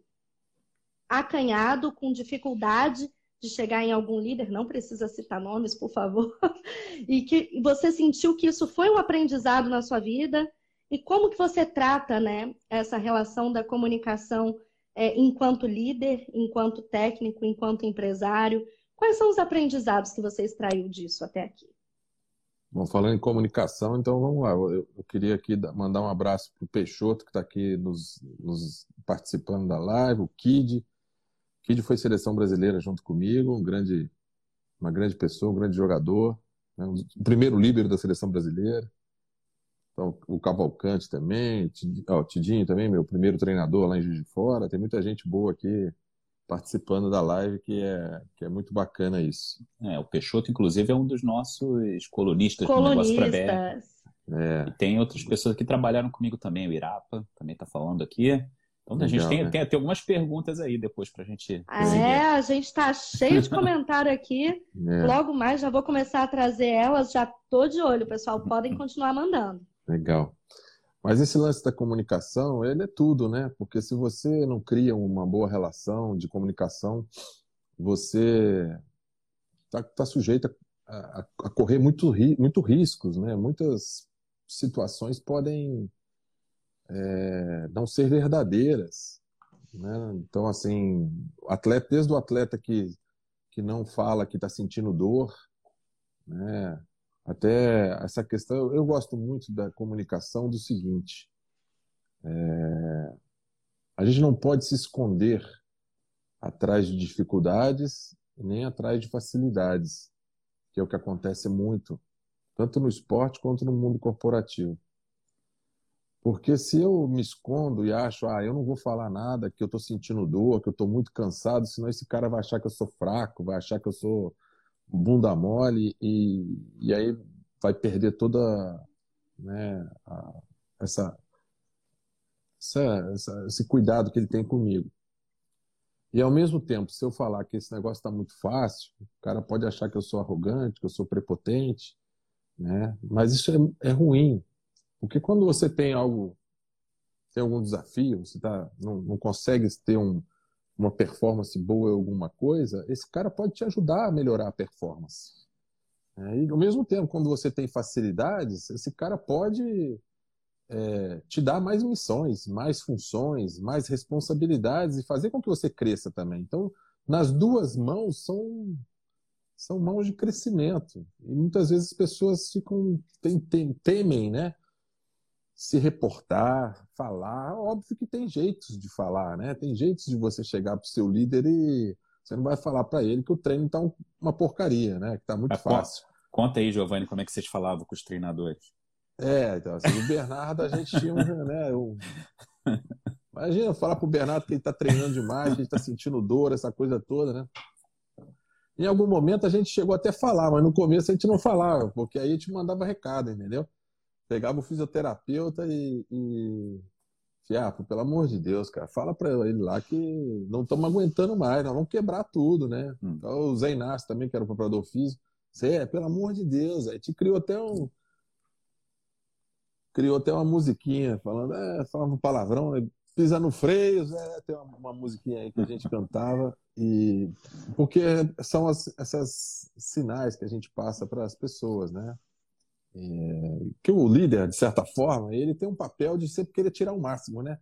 acanhado, com dificuldade de chegar em algum líder, não precisa citar nomes, por favor, e que você sentiu que isso foi um aprendizado na sua vida, e como que você trata né, essa relação da comunicação é, enquanto líder, enquanto técnico, enquanto empresário? Quais são os aprendizados que você extraiu disso até aqui? Bom, falando em comunicação, então vamos lá. Eu, eu queria aqui mandar um abraço para o Peixoto, que está aqui nos, nos, participando da live, o Kid, Kid foi seleção brasileira junto comigo, um grande, uma grande pessoa, um grande jogador, né? o primeiro líbero da seleção brasileira. Então, o Cavalcante também, o Tidinho também, meu primeiro treinador lá em Juiz de Fora. Tem muita gente boa aqui participando da live, que é, que é muito bacana isso. É, o Peixoto, inclusive, é um dos nossos colunistas, colunistas. do Negócio para É. E tem outras pessoas que trabalharam comigo também, o Irapa também está falando aqui. Então Legal, a gente tem, né? tem, tem, algumas perguntas aí depois para a gente. É, a gente está cheio de comentário aqui. É. Logo mais já vou começar a trazer elas, já tô de olho, pessoal. Podem continuar mandando. Legal. Mas esse lance da comunicação, ele é tudo, né? Porque se você não cria uma boa relação de comunicação, você está tá sujeito a, a, correr muito, muito riscos, né? Muitas situações podem é, não ser verdadeiras. Né? Então, assim, atleta, desde o atleta que, que não fala que está sentindo dor, né? até essa questão, eu gosto muito da comunicação do seguinte, é, a gente não pode se esconder atrás de dificuldades nem atrás de facilidades, que é o que acontece muito, tanto no esporte quanto no mundo corporativo. Porque se eu me escondo e acho, ah, eu não vou falar nada, que eu estou sentindo dor, que eu estou muito cansado, senão esse cara vai achar que eu sou fraco, vai achar que eu sou bunda mole e, e aí vai perder toda né, a, essa, essa, essa, esse cuidado que ele tem comigo. E ao mesmo tempo, se eu falar que esse negócio está muito fácil, o cara pode achar que eu sou arrogante, que eu sou prepotente, né? Mas isso é, é ruim, porque quando você tem algo, tem algum desafio, você tá, não, não consegue ter um, uma performance boa em alguma coisa, esse cara pode te ajudar a melhorar a performance. É, e ao mesmo tempo, quando você tem facilidades, esse cara pode é, te dar mais missões, mais funções, mais responsabilidades e fazer com que você cresça também. Então, nas duas mãos são são mãos de crescimento. E muitas vezes as pessoas ficam tem, tem, temem, né? Se reportar, falar. Óbvio que tem jeitos de falar, né? Tem jeitos de você chegar para o seu líder e você não vai falar para ele que o treino está uma porcaria, né? Que está muito fácil. Conta aí, Giovanni, como é que vocês falavam com os treinadores? É, então, assim, o Bernardo a gente tinha um, né, um... Imagina falar pro Bernardo que ele está treinando demais, que ele está sentindo dor, essa coisa toda, né? Em algum momento a gente chegou até a falar, mas no começo a gente não falava, porque aí a gente mandava recado, entendeu? Pegava o fisioterapeuta e, e Fiapo, pelo amor de Deus, cara, fala para ele lá que não estamos aguentando mais, nós vamos quebrar tudo, né? Hum. Então, o Zé Inácio também, que era o preparador físico, você é, pelo amor de Deus, aí te criou até um. Criou até uma musiquinha, falando, é, falava um palavrão, né? pisa no freio, é, tem uma, uma, musiquinha aí que a gente cantava, e porque são as, essas sinais que a gente passa para as pessoas, né? É, que o líder, de certa forma, ele tem um papel de sempre querer tirar o máximo, né?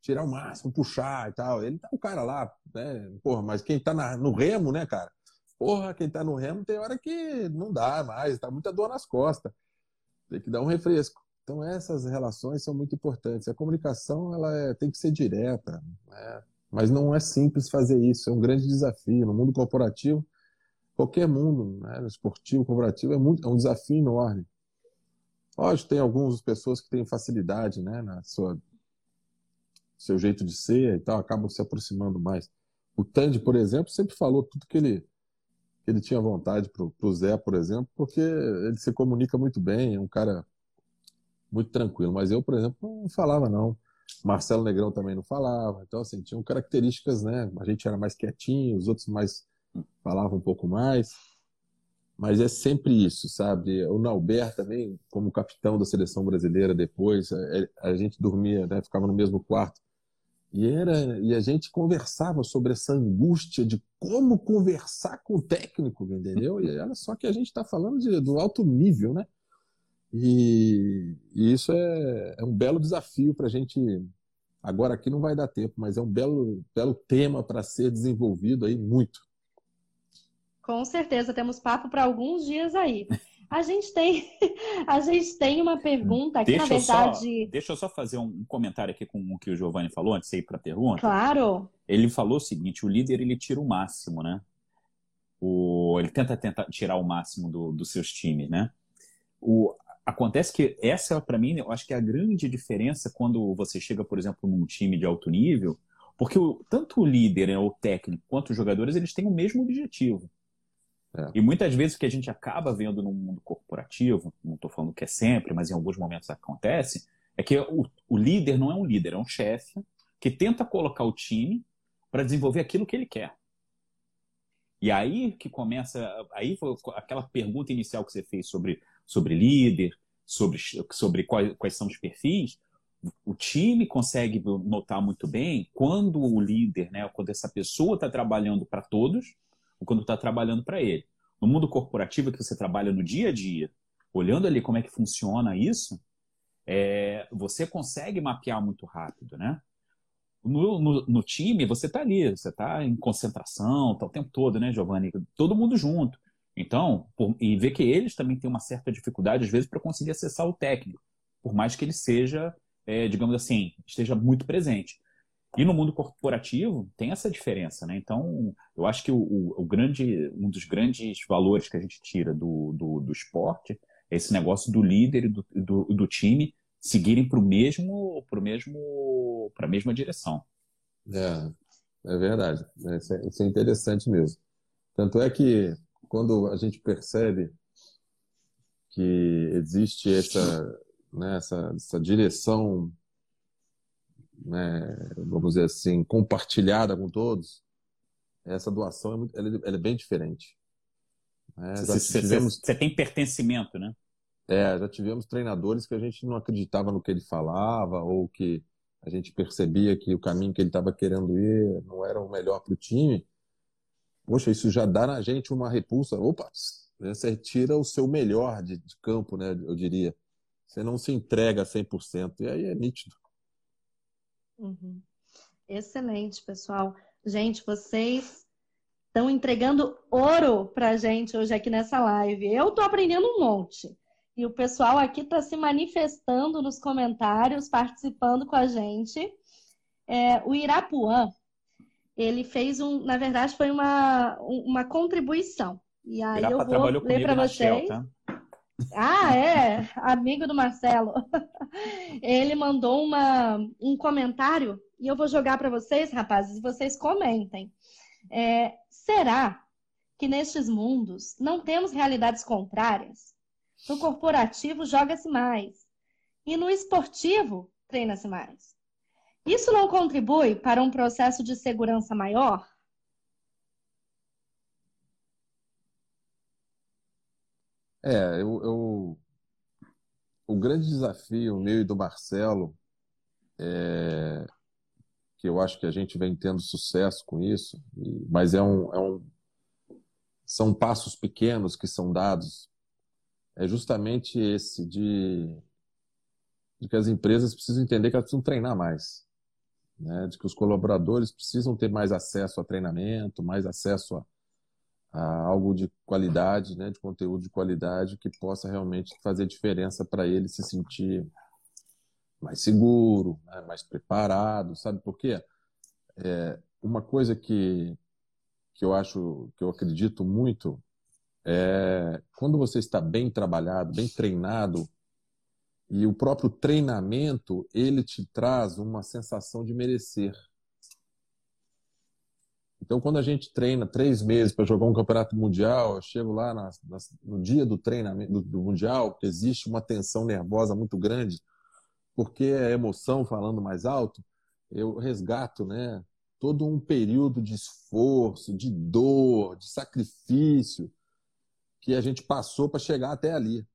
Tirar o máximo, puxar e tal. Ele tá o cara lá, né? Porra, mas quem tá na, no remo, né, cara? Porra, quem tá no remo tem hora que não dá mais, tá muita dor nas costas. Tem que dar um refresco. Então essas relações são muito importantes. A comunicação ela é, tem que ser direta, né? mas não é simples fazer isso. É um grande desafio no mundo corporativo. Qualquer mundo, né? esportivo, corporativo é, muito, é um desafio enorme. Lógico, tem algumas pessoas que têm facilidade, né, na sua seu jeito de ser e tal, acabam se aproximando mais. O Tandy, por exemplo, sempre falou tudo que ele que ele tinha vontade para o Zé, por exemplo, porque ele se comunica muito bem, é um cara muito tranquilo. Mas eu, por exemplo, não falava, não. Marcelo Negrão também não falava. Então, assim, tinham características, né? A gente era mais quietinho, os outros mais falavam um pouco mais. Mas é sempre isso, sabe? O Nauber também, como capitão da seleção brasileira depois, é, a gente dormia, né? ficava no mesmo quarto. E, era, e a gente conversava sobre essa angústia de como conversar com o técnico, entendeu? E olha só que a gente está falando de, do alto nível, né? E, e isso é, é, um belo desafio para a gente. Agora aqui não vai dar tempo, mas é um belo, belo tema para ser desenvolvido aí muito. Com certeza, temos papo para alguns dias aí. A gente tem, a gente tem uma pergunta aqui, deixa na verdade. Só, deixa eu só fazer um comentário aqui com o que o Giovanni falou, antes de ir para a pergunta. Claro. Ele falou o seguinte: o líder ele tira o máximo, né? O, ele tenta, tenta tirar o máximo do, dos seus times, né? O, acontece que essa, para mim, eu acho que é a grande diferença quando você chega, por exemplo, num time de alto nível, porque o, tanto o líder, né, o técnico, quanto os jogadores, eles têm o mesmo objetivo é. E muitas vezes o que a gente acaba vendo no mundo corporativo, não estou falando que é sempre, mas em alguns momentos acontece, é que o, o líder não é um líder, é um chefe que tenta colocar o time para desenvolver aquilo que ele quer. E aí que começa, aí foi aquela pergunta inicial que você fez sobre, sobre líder, sobre, sobre quais, quais são os perfis, o time consegue notar muito bem quando o líder, né, quando essa pessoa está trabalhando para todos ou quando está trabalhando para ele. No mundo corporativo que você trabalha no dia a dia, olhando ali como é que funciona isso, é, você consegue mapear muito rápido, né? No, no, no time, você está ali, você está em concentração, tá o tempo todo, né, Giovanni? Todo mundo junto. Então, por, e ver que eles também têm uma certa dificuldade, às vezes, para conseguir acessar o técnico, por mais que ele seja, é, digamos assim, esteja muito presente. E no mundo corporativo tem essa diferença, né? Então, eu acho que o, o, grande, um dos grandes valores que a gente tira do, do, do esporte é esse negócio do líder e do, do, do time seguirem para o mesmo, pro mesmo, para a mesma direção. É, é verdade. Isso é, isso é interessante mesmo. Tanto é que quando a gente percebe que existe essa, né, essa, essa direção né, vamos dizer assim, compartilhada com todos, essa doação é, muito, ela, é, ela é bem diferente. É, você, tivemos... você tem pertencimento, né? É, já tivemos treinadores que a gente não acreditava no que ele falava ou que a gente percebia que o caminho que ele estava querendo ir não era o melhor para o time. Poxa, isso já dá na gente uma repulsa. Opa, você tira o seu melhor de, de campo, né? Eu diria. Você não se entrega 100%. E aí é nítido. Uhum. Excelente, pessoal. Gente, vocês estão entregando ouro para gente hoje aqui nessa live. Eu estou aprendendo um monte. E o pessoal aqui está se manifestando nos comentários, participando com a gente. É, o Irapuã, ele fez um, na verdade, foi uma, uma contribuição. E aí Irapa eu vou ler para vocês. Shell, tá? Ah, é, amigo do Marcelo. Ele mandou uma, um comentário e eu vou jogar para vocês, rapazes, e vocês comentem. É, será que nestes mundos não temos realidades contrárias? No corporativo joga-se mais e no esportivo treina-se mais. Isso não contribui para um processo de segurança maior? É, eu, eu, o grande desafio meu e do Marcelo, é, que eu acho que a gente vem tendo sucesso com isso, mas é um, é um, são passos pequenos que são dados, é justamente esse de, de que as empresas precisam entender que elas precisam treinar mais. Né? De que os colaboradores precisam ter mais acesso a treinamento, mais acesso a algo de qualidade, né, de conteúdo de qualidade que possa realmente fazer diferença para ele se sentir mais seguro, né, mais preparado, sabe por quê? É, uma coisa que, que eu acho, que eu acredito muito é quando você está bem trabalhado, bem treinado, e o próprio treinamento, ele te traz uma sensação de merecer. Então, quando a gente treina três meses para jogar um campeonato mundial, eu chego lá na, na, no dia do treinamento do, do mundial, existe uma tensão nervosa muito grande, porque é emoção falando mais alto, eu resgato, né? Todo um período de esforço, de dor, de sacrifício que a gente passou para chegar até ali.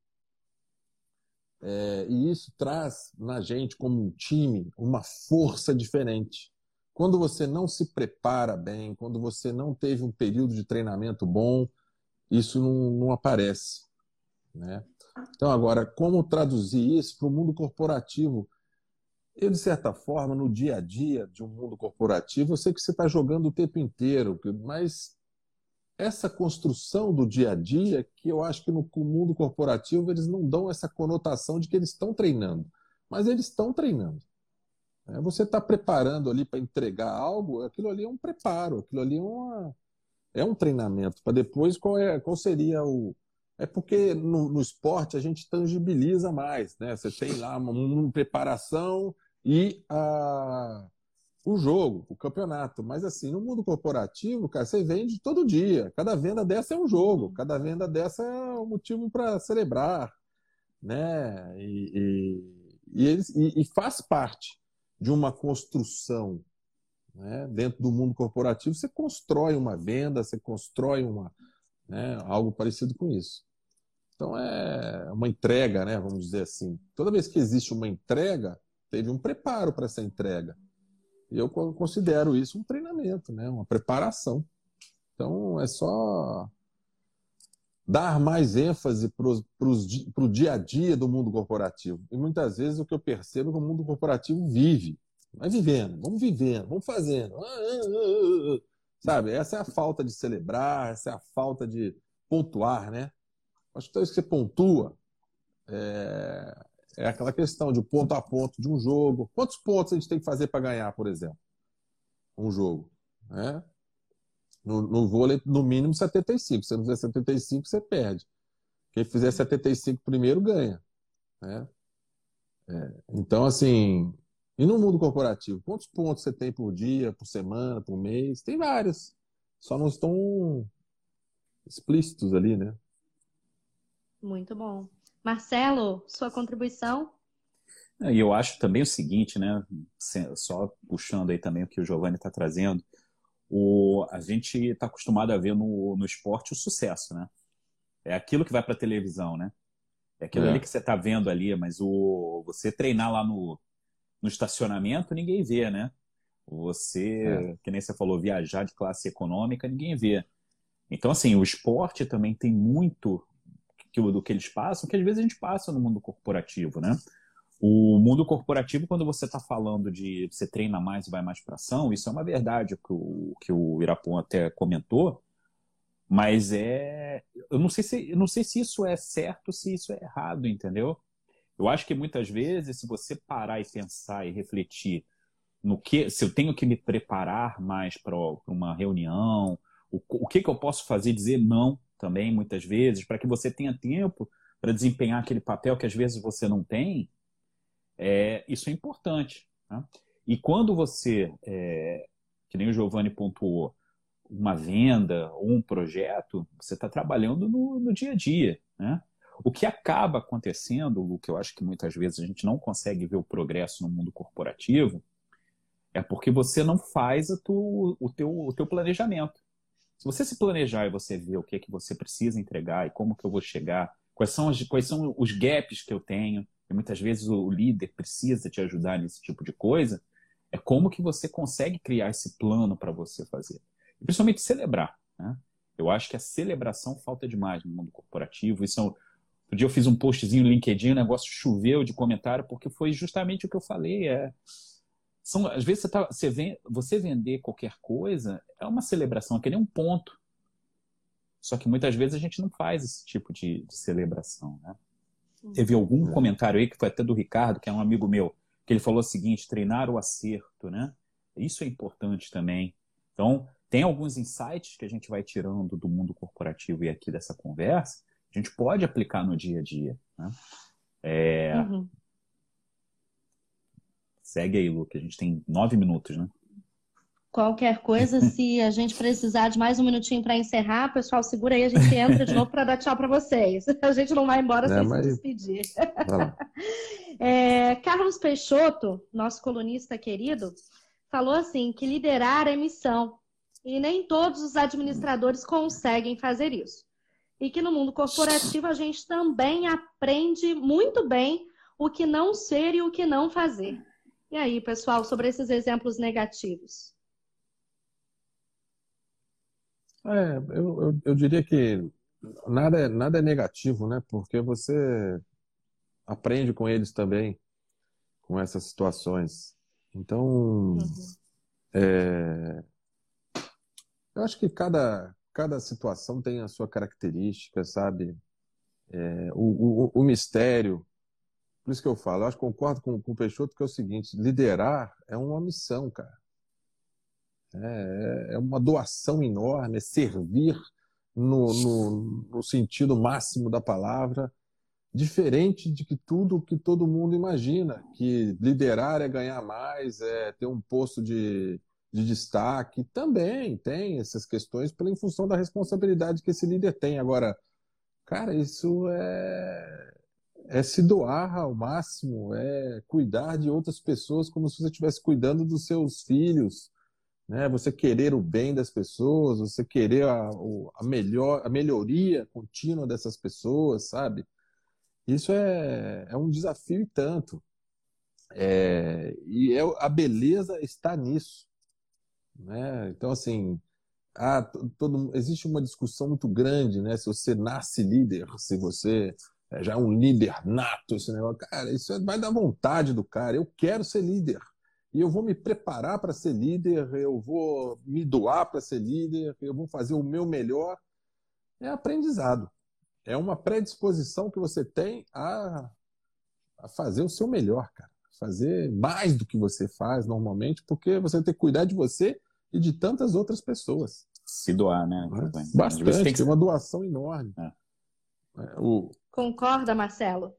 É, e isso traz na gente, como um time, uma força diferente. Quando você não se prepara bem, quando você não teve um período de treinamento bom, isso não, não aparece. Né? Então, agora, como traduzir isso para o mundo corporativo? Eu, de certa forma, no dia a dia de um mundo corporativo, eu sei que você está jogando o tempo inteiro, mas essa construção do dia a dia que eu acho que no mundo corporativo eles não dão essa conotação de que eles estão treinando, mas eles estão treinando. É, você está preparando ali para entregar algo, aquilo ali é um preparo, aquilo ali é, uma, é um treinamento para depois qual, é, qual seria o. É porque no, no, esporte a gente tangibiliza mais, né? Você tem lá uma, uma preparação e a o jogo, o campeonato. Mas assim, no mundo corporativo, cara, você vende todo dia. Cada venda dessa é um jogo, cada venda dessa é um motivo para celebrar, né? E, e, e, e, faz parte de uma construção. Né? Dentro do mundo corporativo, você constrói uma venda, você constrói uma, né? algo parecido com isso. Então é uma entrega, né? vamos dizer assim. Toda vez que existe uma entrega, teve um preparo para essa entrega. E eu considero isso um treinamento, né? uma preparação. Então é só dar mais ênfase para o dia a dia do mundo corporativo. E muitas vezes o que eu percebo é que o mundo corporativo vive. Vai vivendo, vamos vivendo, vamos fazendo. Ah, ah, ah, Sabe? Essa é a falta de celebrar, essa é a falta de pontuar, né? Acho que toda vez que você pontua, é, é aquela questão de ponto a ponto de um jogo. Quantos pontos a gente tem que fazer para ganhar, por exemplo? Um jogo. Né? No, no vôlei, no mínimo 75. Se você não fizer 75, você perde. Quem fizer 75 primeiro ganha. Né? É, então, assim, e no mundo corporativo, quantos pontos você tem por dia, por semana, por mês? Tem vários. Só não estão explícitos ali, né? Muito bom. Marcelo, sua contribuição? E eu acho também o seguinte, né? Só puxando aí também o que o Giovanni está trazendo, o, a gente está acostumado a ver no, no esporte o sucesso, né? É aquilo que vai para a televisão, né? É aquilo é. ali que você está vendo ali, mas o, você treinar lá no, no estacionamento, ninguém vê, né? Você, é. que nem você falou, viajar de classe econômica, ninguém vê. Então, assim, o esporte também tem muito que, do que eles passam, que às vezes a gente passa no mundo corporativo, né? O mundo corporativo, quando você está falando de você treina mais e vai mais para ação, isso é uma verdade que o, que o Irapon até comentou, mas é. Eu não sei se, eu não sei se isso é certo, se isso é errado, entendeu? Eu acho que muitas vezes, se você parar e pensar e refletir no que, se eu tenho que me preparar mais para uma reunião, o, o que, que eu posso fazer, dizer não também, muitas vezes, para que você tenha tempo para desempenhar aquele papel que às vezes você não tem, é, isso é importante. Né? E quando você, é, que nem o Giovanni pontuou, uma venda ou um projeto, você está trabalhando no, no, dia a dia. Né? O que acaba acontecendo, o que eu acho que muitas vezes a gente não consegue ver o progresso no mundo corporativo, é porque você não faz tu, o, teu, o teu planejamento. Se você se planejar e você ver o que é que você precisa entregar e como que eu vou chegar, quais são, as, quais são os gaps que eu tenho, e muitas vezes o líder precisa te ajudar nesse tipo de coisa, é como que você consegue criar esse plano para você fazer. E principalmente celebrar. Né? Eu acho que a celebração falta demais no mundo corporativo. Isso é um... Dia eu fiz um postzinho no LinkedIn, o negócio choveu de comentário, porque foi justamente o que eu falei. É são, às vezes você, tá, você, vem, você vender qualquer coisa é uma celebração, é que nem um ponto. Só que muitas vezes a gente não faz esse tipo de, de celebração. Né? Teve algum é. comentário aí, que foi até do Ricardo, que é um amigo meu, que ele falou o seguinte: treinar o acerto. Né? Isso é importante também. Então, tem alguns insights que a gente vai tirando do mundo corporativo e aqui dessa conversa, a gente pode aplicar no dia a dia. Né? É, uhum. Segue aí, Lu, que a gente tem nove minutos, né? Qualquer coisa, se a gente precisar de mais um minutinho para encerrar, pessoal, segura aí, a gente entra de novo para dar tchau para vocês. A gente não vai embora é, sem mas... se despedir. É, Carlos Peixoto, nosso colunista querido, falou assim que liderar é missão e nem todos os administradores conseguem fazer isso. E que no mundo corporativo a gente também aprende muito bem o que não ser e o que não fazer. E aí, pessoal, sobre esses exemplos negativos? É, eu, eu, eu diria que nada é, nada é negativo, né? Porque você aprende com eles também, com essas situações. Então, uhum. é, eu acho que cada, cada situação tem a sua característica, sabe? É, o, o, o, mistério. Por isso que eu falo, eu acho que concordo com, com o Peixoto que é o seguinte: liderar é uma missão, cara. É, é uma doação enorme, é servir no, no, no sentido máximo da palavra, diferente de que tudo que todo mundo imagina, que liderar é ganhar mais, é ter um posto de, de destaque, também tem essas questões pela em função da responsabilidade que esse líder tem. Agora, cara, isso é, é se doar ao máximo, é cuidar de outras pessoas como se você estivesse cuidando dos seus filhos, né? Você querer o bem das pessoas, você querer a, a melhor, a melhoria contínua dessas pessoas, sabe? Isso é, é um desafio e tanto. É, e é, a beleza está nisso. Né? Então, assim, ah, todo, existe uma discussão muito grande, né? Se você nasce líder, se você é, já é um líder nato, esse negócio. Cara, isso é, vai dar vontade do cara. Eu quero ser líder e eu vou me preparar para ser líder, eu vou me doar para ser líder, eu vou fazer o meu melhor. É aprendizado. É uma predisposição que você tem a, a fazer o seu melhor, cara. Fazer mais do que você faz normalmente, porque você tem que cuidar de você e de tantas outras pessoas. Se doar, né? Bastante, tem que... uma doação enorme. É. É, o... Concorda, Marcelo?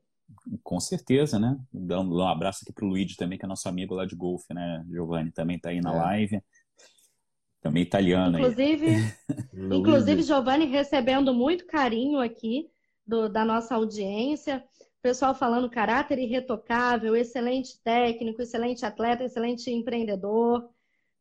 Com certeza, né? Dando um abraço aqui para o Luigi também, que é nosso amigo lá de golfe, né? Giovanni também está aí na é. live. Também italiano inclusive, aí. inclusive, Giovanni recebendo muito carinho aqui do, da nossa audiência. Pessoal falando caráter irretocável, excelente técnico, excelente atleta, excelente empreendedor.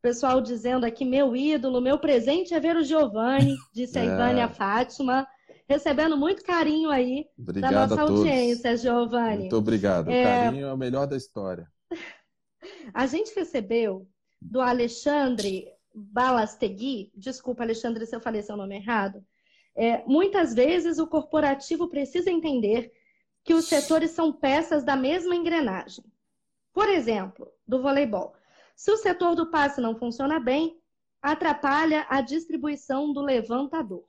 Pessoal dizendo aqui, meu ídolo, meu presente é ver o Giovanni, disse a é. Ivânia Fátima recebendo muito carinho aí obrigado da nossa audiência, Giovanni. Muito obrigado. É... Carinho é o melhor da história. A gente recebeu do Alexandre Balastegui, desculpa, Alexandre, se eu falei seu nome errado. É, muitas vezes o corporativo precisa entender que os setores são peças da mesma engrenagem. Por exemplo, do voleibol. Se o setor do passe não funciona bem, atrapalha a distribuição do levantador.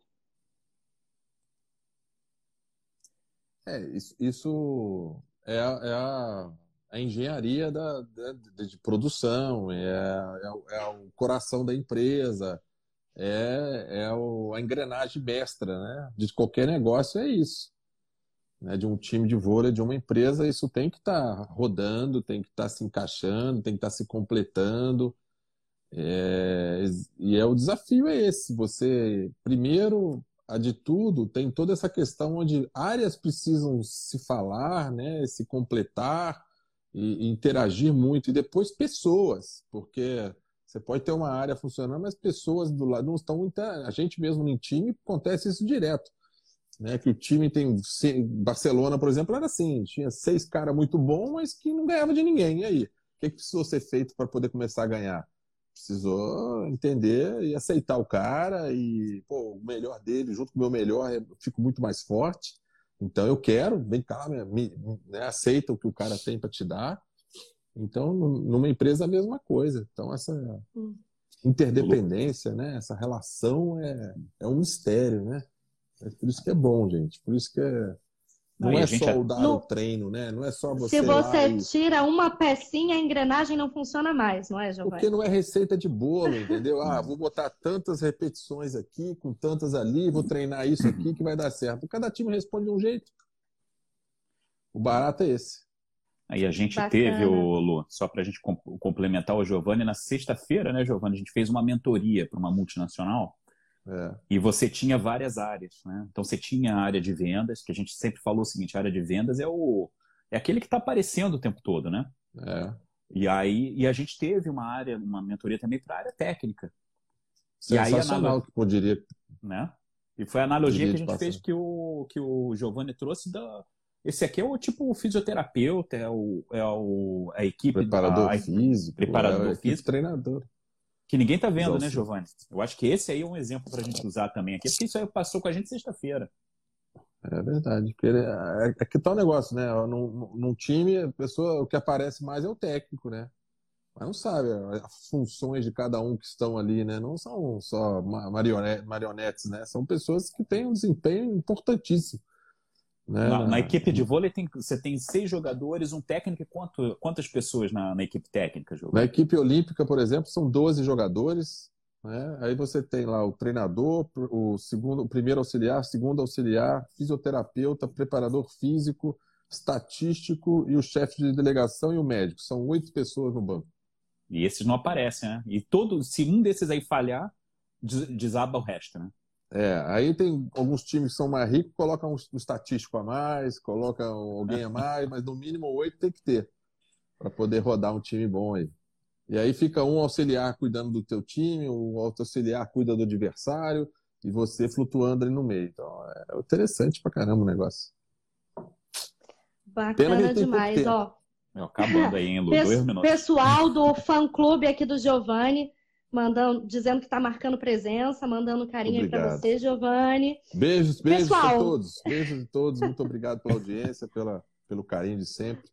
É, isso, é, a, é a, a engenharia da, da, de produção, é, é, é, o coração da empresa, é, é o, a engrenagem mestra né? de qualquer negócio, é isso. Né? De um time de vôlei, de uma empresa, isso tem que estar tá rodando, tem que estar tá se encaixando, tem que estar tá se completando. É, e é o desafio é esse, você primeiro a de tudo tem toda essa questão onde áreas precisam se falar, né, se completar e, e interagir muito, e depois pessoas, porque você pode ter uma área funcionando, mas pessoas do lado não estão. A gente mesmo em time acontece isso direto. Né, que o time tem. Barcelona, por exemplo, era assim: tinha seis caras muito bons, mas que não ganhava de ninguém. E aí? O que, que precisou ser feito para poder começar a ganhar? Precisou entender e aceitar o cara e pô, o melhor dele junto com o meu melhor eu fico muito mais forte. Então eu quero vem cá me, né, aceita o que o cara tem para te dar. Então numa empresa a mesma coisa. Então essa hum. interdependência né essa relação é, é um mistério né? É por isso que é bom gente. Por isso que é não é só o dar no... o treino, né? Não é só você. Se você e... tira uma pecinha, a engrenagem não funciona mais, não é, Giovanni? Porque não é receita de bolo, entendeu? Ah, vou botar tantas repetições aqui, com tantas ali, vou treinar isso aqui que vai dar certo. Cada time responde de um jeito. O barato é esse. Aí a gente Bacana. teve, o Lu, só para a gente complementar o Giovanni, na sexta-feira, né, Giovanni, a gente fez uma mentoria para uma multinacional é. e você tinha várias áreas, né? Então você tinha a área de vendas, que a gente sempre falou o seguinte, a área de vendas é o é aquele que está aparecendo o tempo todo, né? É. E aí e a gente teve uma área, uma mentoria também para a área técnica. Sensacional, que poderia. Né? E foi a analogia que a gente fez que o, que o Giovanni trouxe da, esse aqui é o tipo o fisioterapeuta, é, o, é o, a equipe. Preparador a, físico. Preparador é físico. Treinador. Que ninguém tá vendo, né, Giovanni? Eu acho que esse aí é um exemplo para a gente usar também aqui, porque isso aí passou com a gente sexta-feira. É verdade. Porque é, é que tal negócio, né? Num, num time, a pessoa, o que aparece mais é o técnico, né? Mas não sabe as funções de cada um que estão ali, né? Não são só marionetes, né? São pessoas que têm um desempenho importantíssimo. Né? Na, na, equipe de vôlei tem, você tem seis jogadores, um técnico e quanto, quantas pessoas na, na equipe técnica? Jogo? Na equipe olímpica, por exemplo, são 12 jogadores. Né? Aí você tem lá o treinador, o segundo, o primeiro auxiliar, segundo auxiliar, fisioterapeuta, preparador físico, estatístico e o chefe de delegação e o médico. São oito pessoas no banco. E esses não aparecem, né? E todo, se um desses aí falhar, desaba o resto, né? É, aí tem alguns times que são mais ricos, colocam um, um estatístico a mais, colocam alguém a mais, mas no mínimo oito tem que ter para poder rodar um time bom aí. E aí fica um auxiliar cuidando do teu time, o outro auxiliar cuida do adversário e você flutuando ali no meio. Então é interessante pra caramba o negócio. Bacana demais, ó. acabando aí, hein, Lu? Pessoal do fã-clube aqui do Giovanni, mandando, dizendo que está marcando presença, mandando carinho aí para você, Giovanni. Beijos, beijos a todos. Beijos a todos. Muito obrigado pela audiência, pela, pelo carinho de sempre.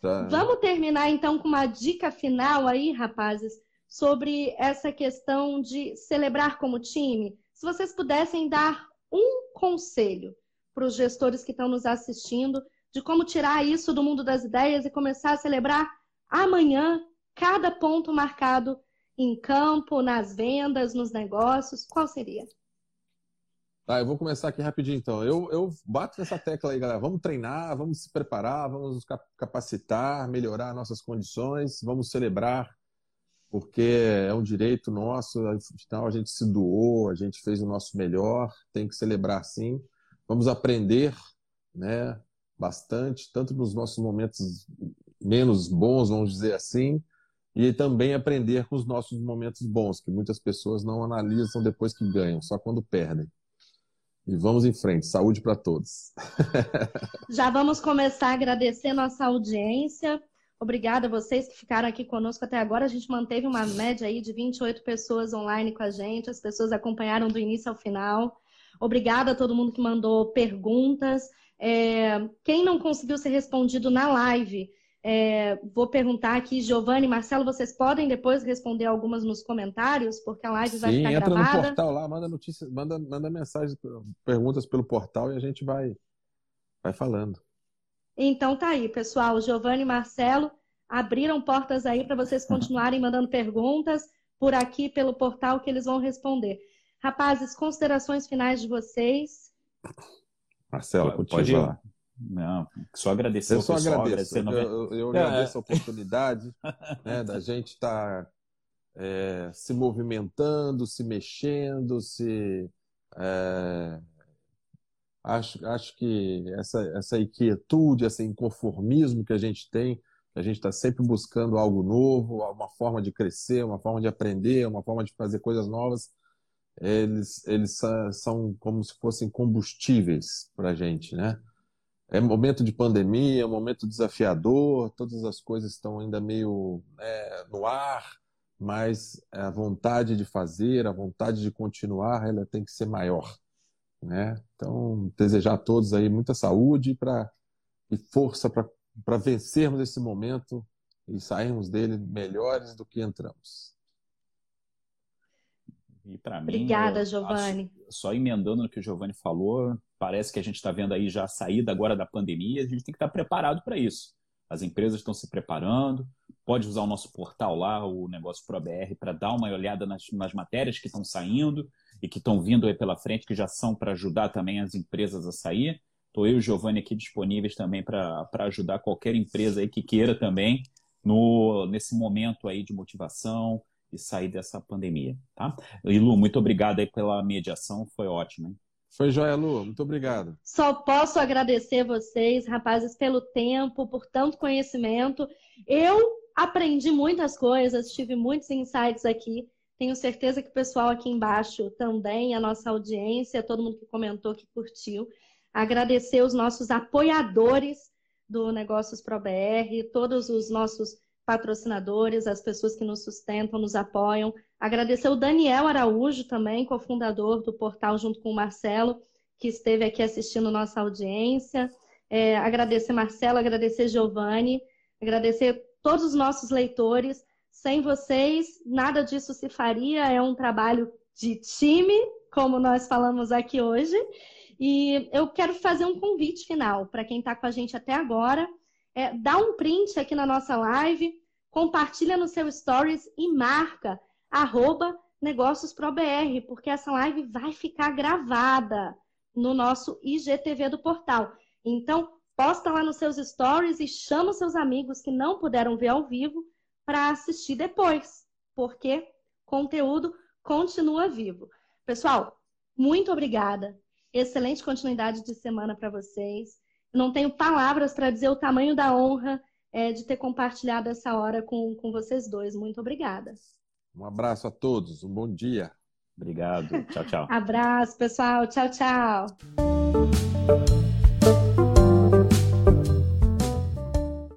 Tá. Vamos terminar então com uma dica final aí, rapazes, sobre essa questão de celebrar como time. Se vocês pudessem dar um conselho para os gestores que estão nos assistindo de como tirar isso do mundo das ideias e começar a celebrar amanhã cada ponto marcado em campo, nas vendas, nos negócios? Qual seria? Tá, eu vou começar aqui rapidinho então. Eu, eu bato nessa tecla aí, galera. Vamos treinar, vamos se preparar, vamos nos capacitar, melhorar nossas condições, vamos celebrar, porque é um direito nosso. Afinal, a gente se doou, a gente fez o nosso melhor, tem que celebrar sim. Vamos aprender, né? Bastante, tanto nos nossos momentos menos bons, vamos dizer assim, e também aprender com os nossos momentos bons, que muitas pessoas não analisam depois que ganham, só quando perdem. E vamos em frente. Saúde para todos. Já vamos começar a agradecer nossa audiência. Obrigada a vocês que ficaram aqui conosco até agora. A gente manteve uma média aí de 28 pessoas online com a gente. As pessoas acompanharam do início ao final. Obrigada a todo mundo que mandou perguntas. É... Quem não conseguiu ser respondido na live, é, vou perguntar aqui, Giovanni, Marcelo, vocês podem depois responder algumas nos comentários, porque a live Sim, vai ficar entra gravada. no portal lá, manda notícias, manda, manda mensagens, perguntas pelo portal e a gente vai, vai falando. Então tá aí, pessoal. Giovanni e Marcelo abriram portas aí para vocês continuarem mandando perguntas por aqui pelo portal que eles vão responder. Rapazes, considerações finais de vocês. Marcelo, pode ir. Não, só agradecer eu só pessoal, agradeço. Eu, eu, eu agradeço a oportunidade né, da gente estar tá, é, se movimentando, se mexendo, se é, acho, acho que essa, essa inquietude, esse inconformismo que a gente tem, a gente está sempre buscando algo novo, uma forma de crescer, uma forma de aprender, uma forma de fazer coisas novas, eles, eles são como se fossem combustíveis para a gente, né? É momento de pandemia, é um momento desafiador, todas as coisas estão ainda meio é, no ar, mas a vontade de fazer, a vontade de continuar, ela tem que ser maior. Né? Então, desejar a todos aí muita saúde pra, e força para vencermos esse momento e sairmos dele melhores do que entramos. E para mim, Obrigada, Giovanni. Só emendando no que o Giovanni falou, parece que a gente está vendo aí já a saída agora da pandemia, a gente tem que estar preparado para isso. As empresas estão se preparando, pode usar o nosso portal lá, o Negócio ProBR, para dar uma olhada nas, nas matérias que estão saindo e que estão vindo aí pela frente, que já são para ajudar também as empresas a sair. Estou eu e o Giovanni aqui disponíveis também para ajudar qualquer empresa aí que queira também no, nesse momento aí de motivação e sair dessa pandemia, tá? E Lu, muito obrigado aí pela mediação, foi ótimo, hein? Foi joia, Lu. Muito obrigado. Só posso agradecer vocês, rapazes, pelo tempo, por tanto conhecimento. Eu aprendi muitas coisas, tive muitos insights aqui. Tenho certeza que o pessoal aqui embaixo também, a nossa audiência, todo mundo que comentou, que curtiu. Agradecer os nossos apoiadores do Negócios Pro BR, todos os nossos patrocinadores, as pessoas que nos sustentam, nos apoiam. Agradecer o Daniel Araújo também, cofundador do portal, junto com o Marcelo, que esteve aqui assistindo nossa audiência. É, agradecer Marcelo, agradecer Giovanni, agradecer todos os nossos leitores. Sem vocês, nada disso se faria. É um trabalho de time, como nós falamos aqui hoje. E eu quero fazer um convite final para quem está com a gente até agora. É, dá um print aqui na nossa live, compartilha no seu stories e marca arroba negóciosprobr, porque essa live vai ficar gravada no nosso IGTV do portal. Então, posta lá nos seus stories e chama os seus amigos que não puderam ver ao vivo para assistir depois, porque conteúdo continua vivo. Pessoal, muito obrigada. Excelente continuidade de semana para vocês. Não tenho palavras para dizer o tamanho da honra é, de ter compartilhado essa hora com, com vocês dois. Muito obrigada. Um abraço a todos, um bom dia. Obrigado. Tchau, tchau. Abraço, pessoal. Tchau, tchau.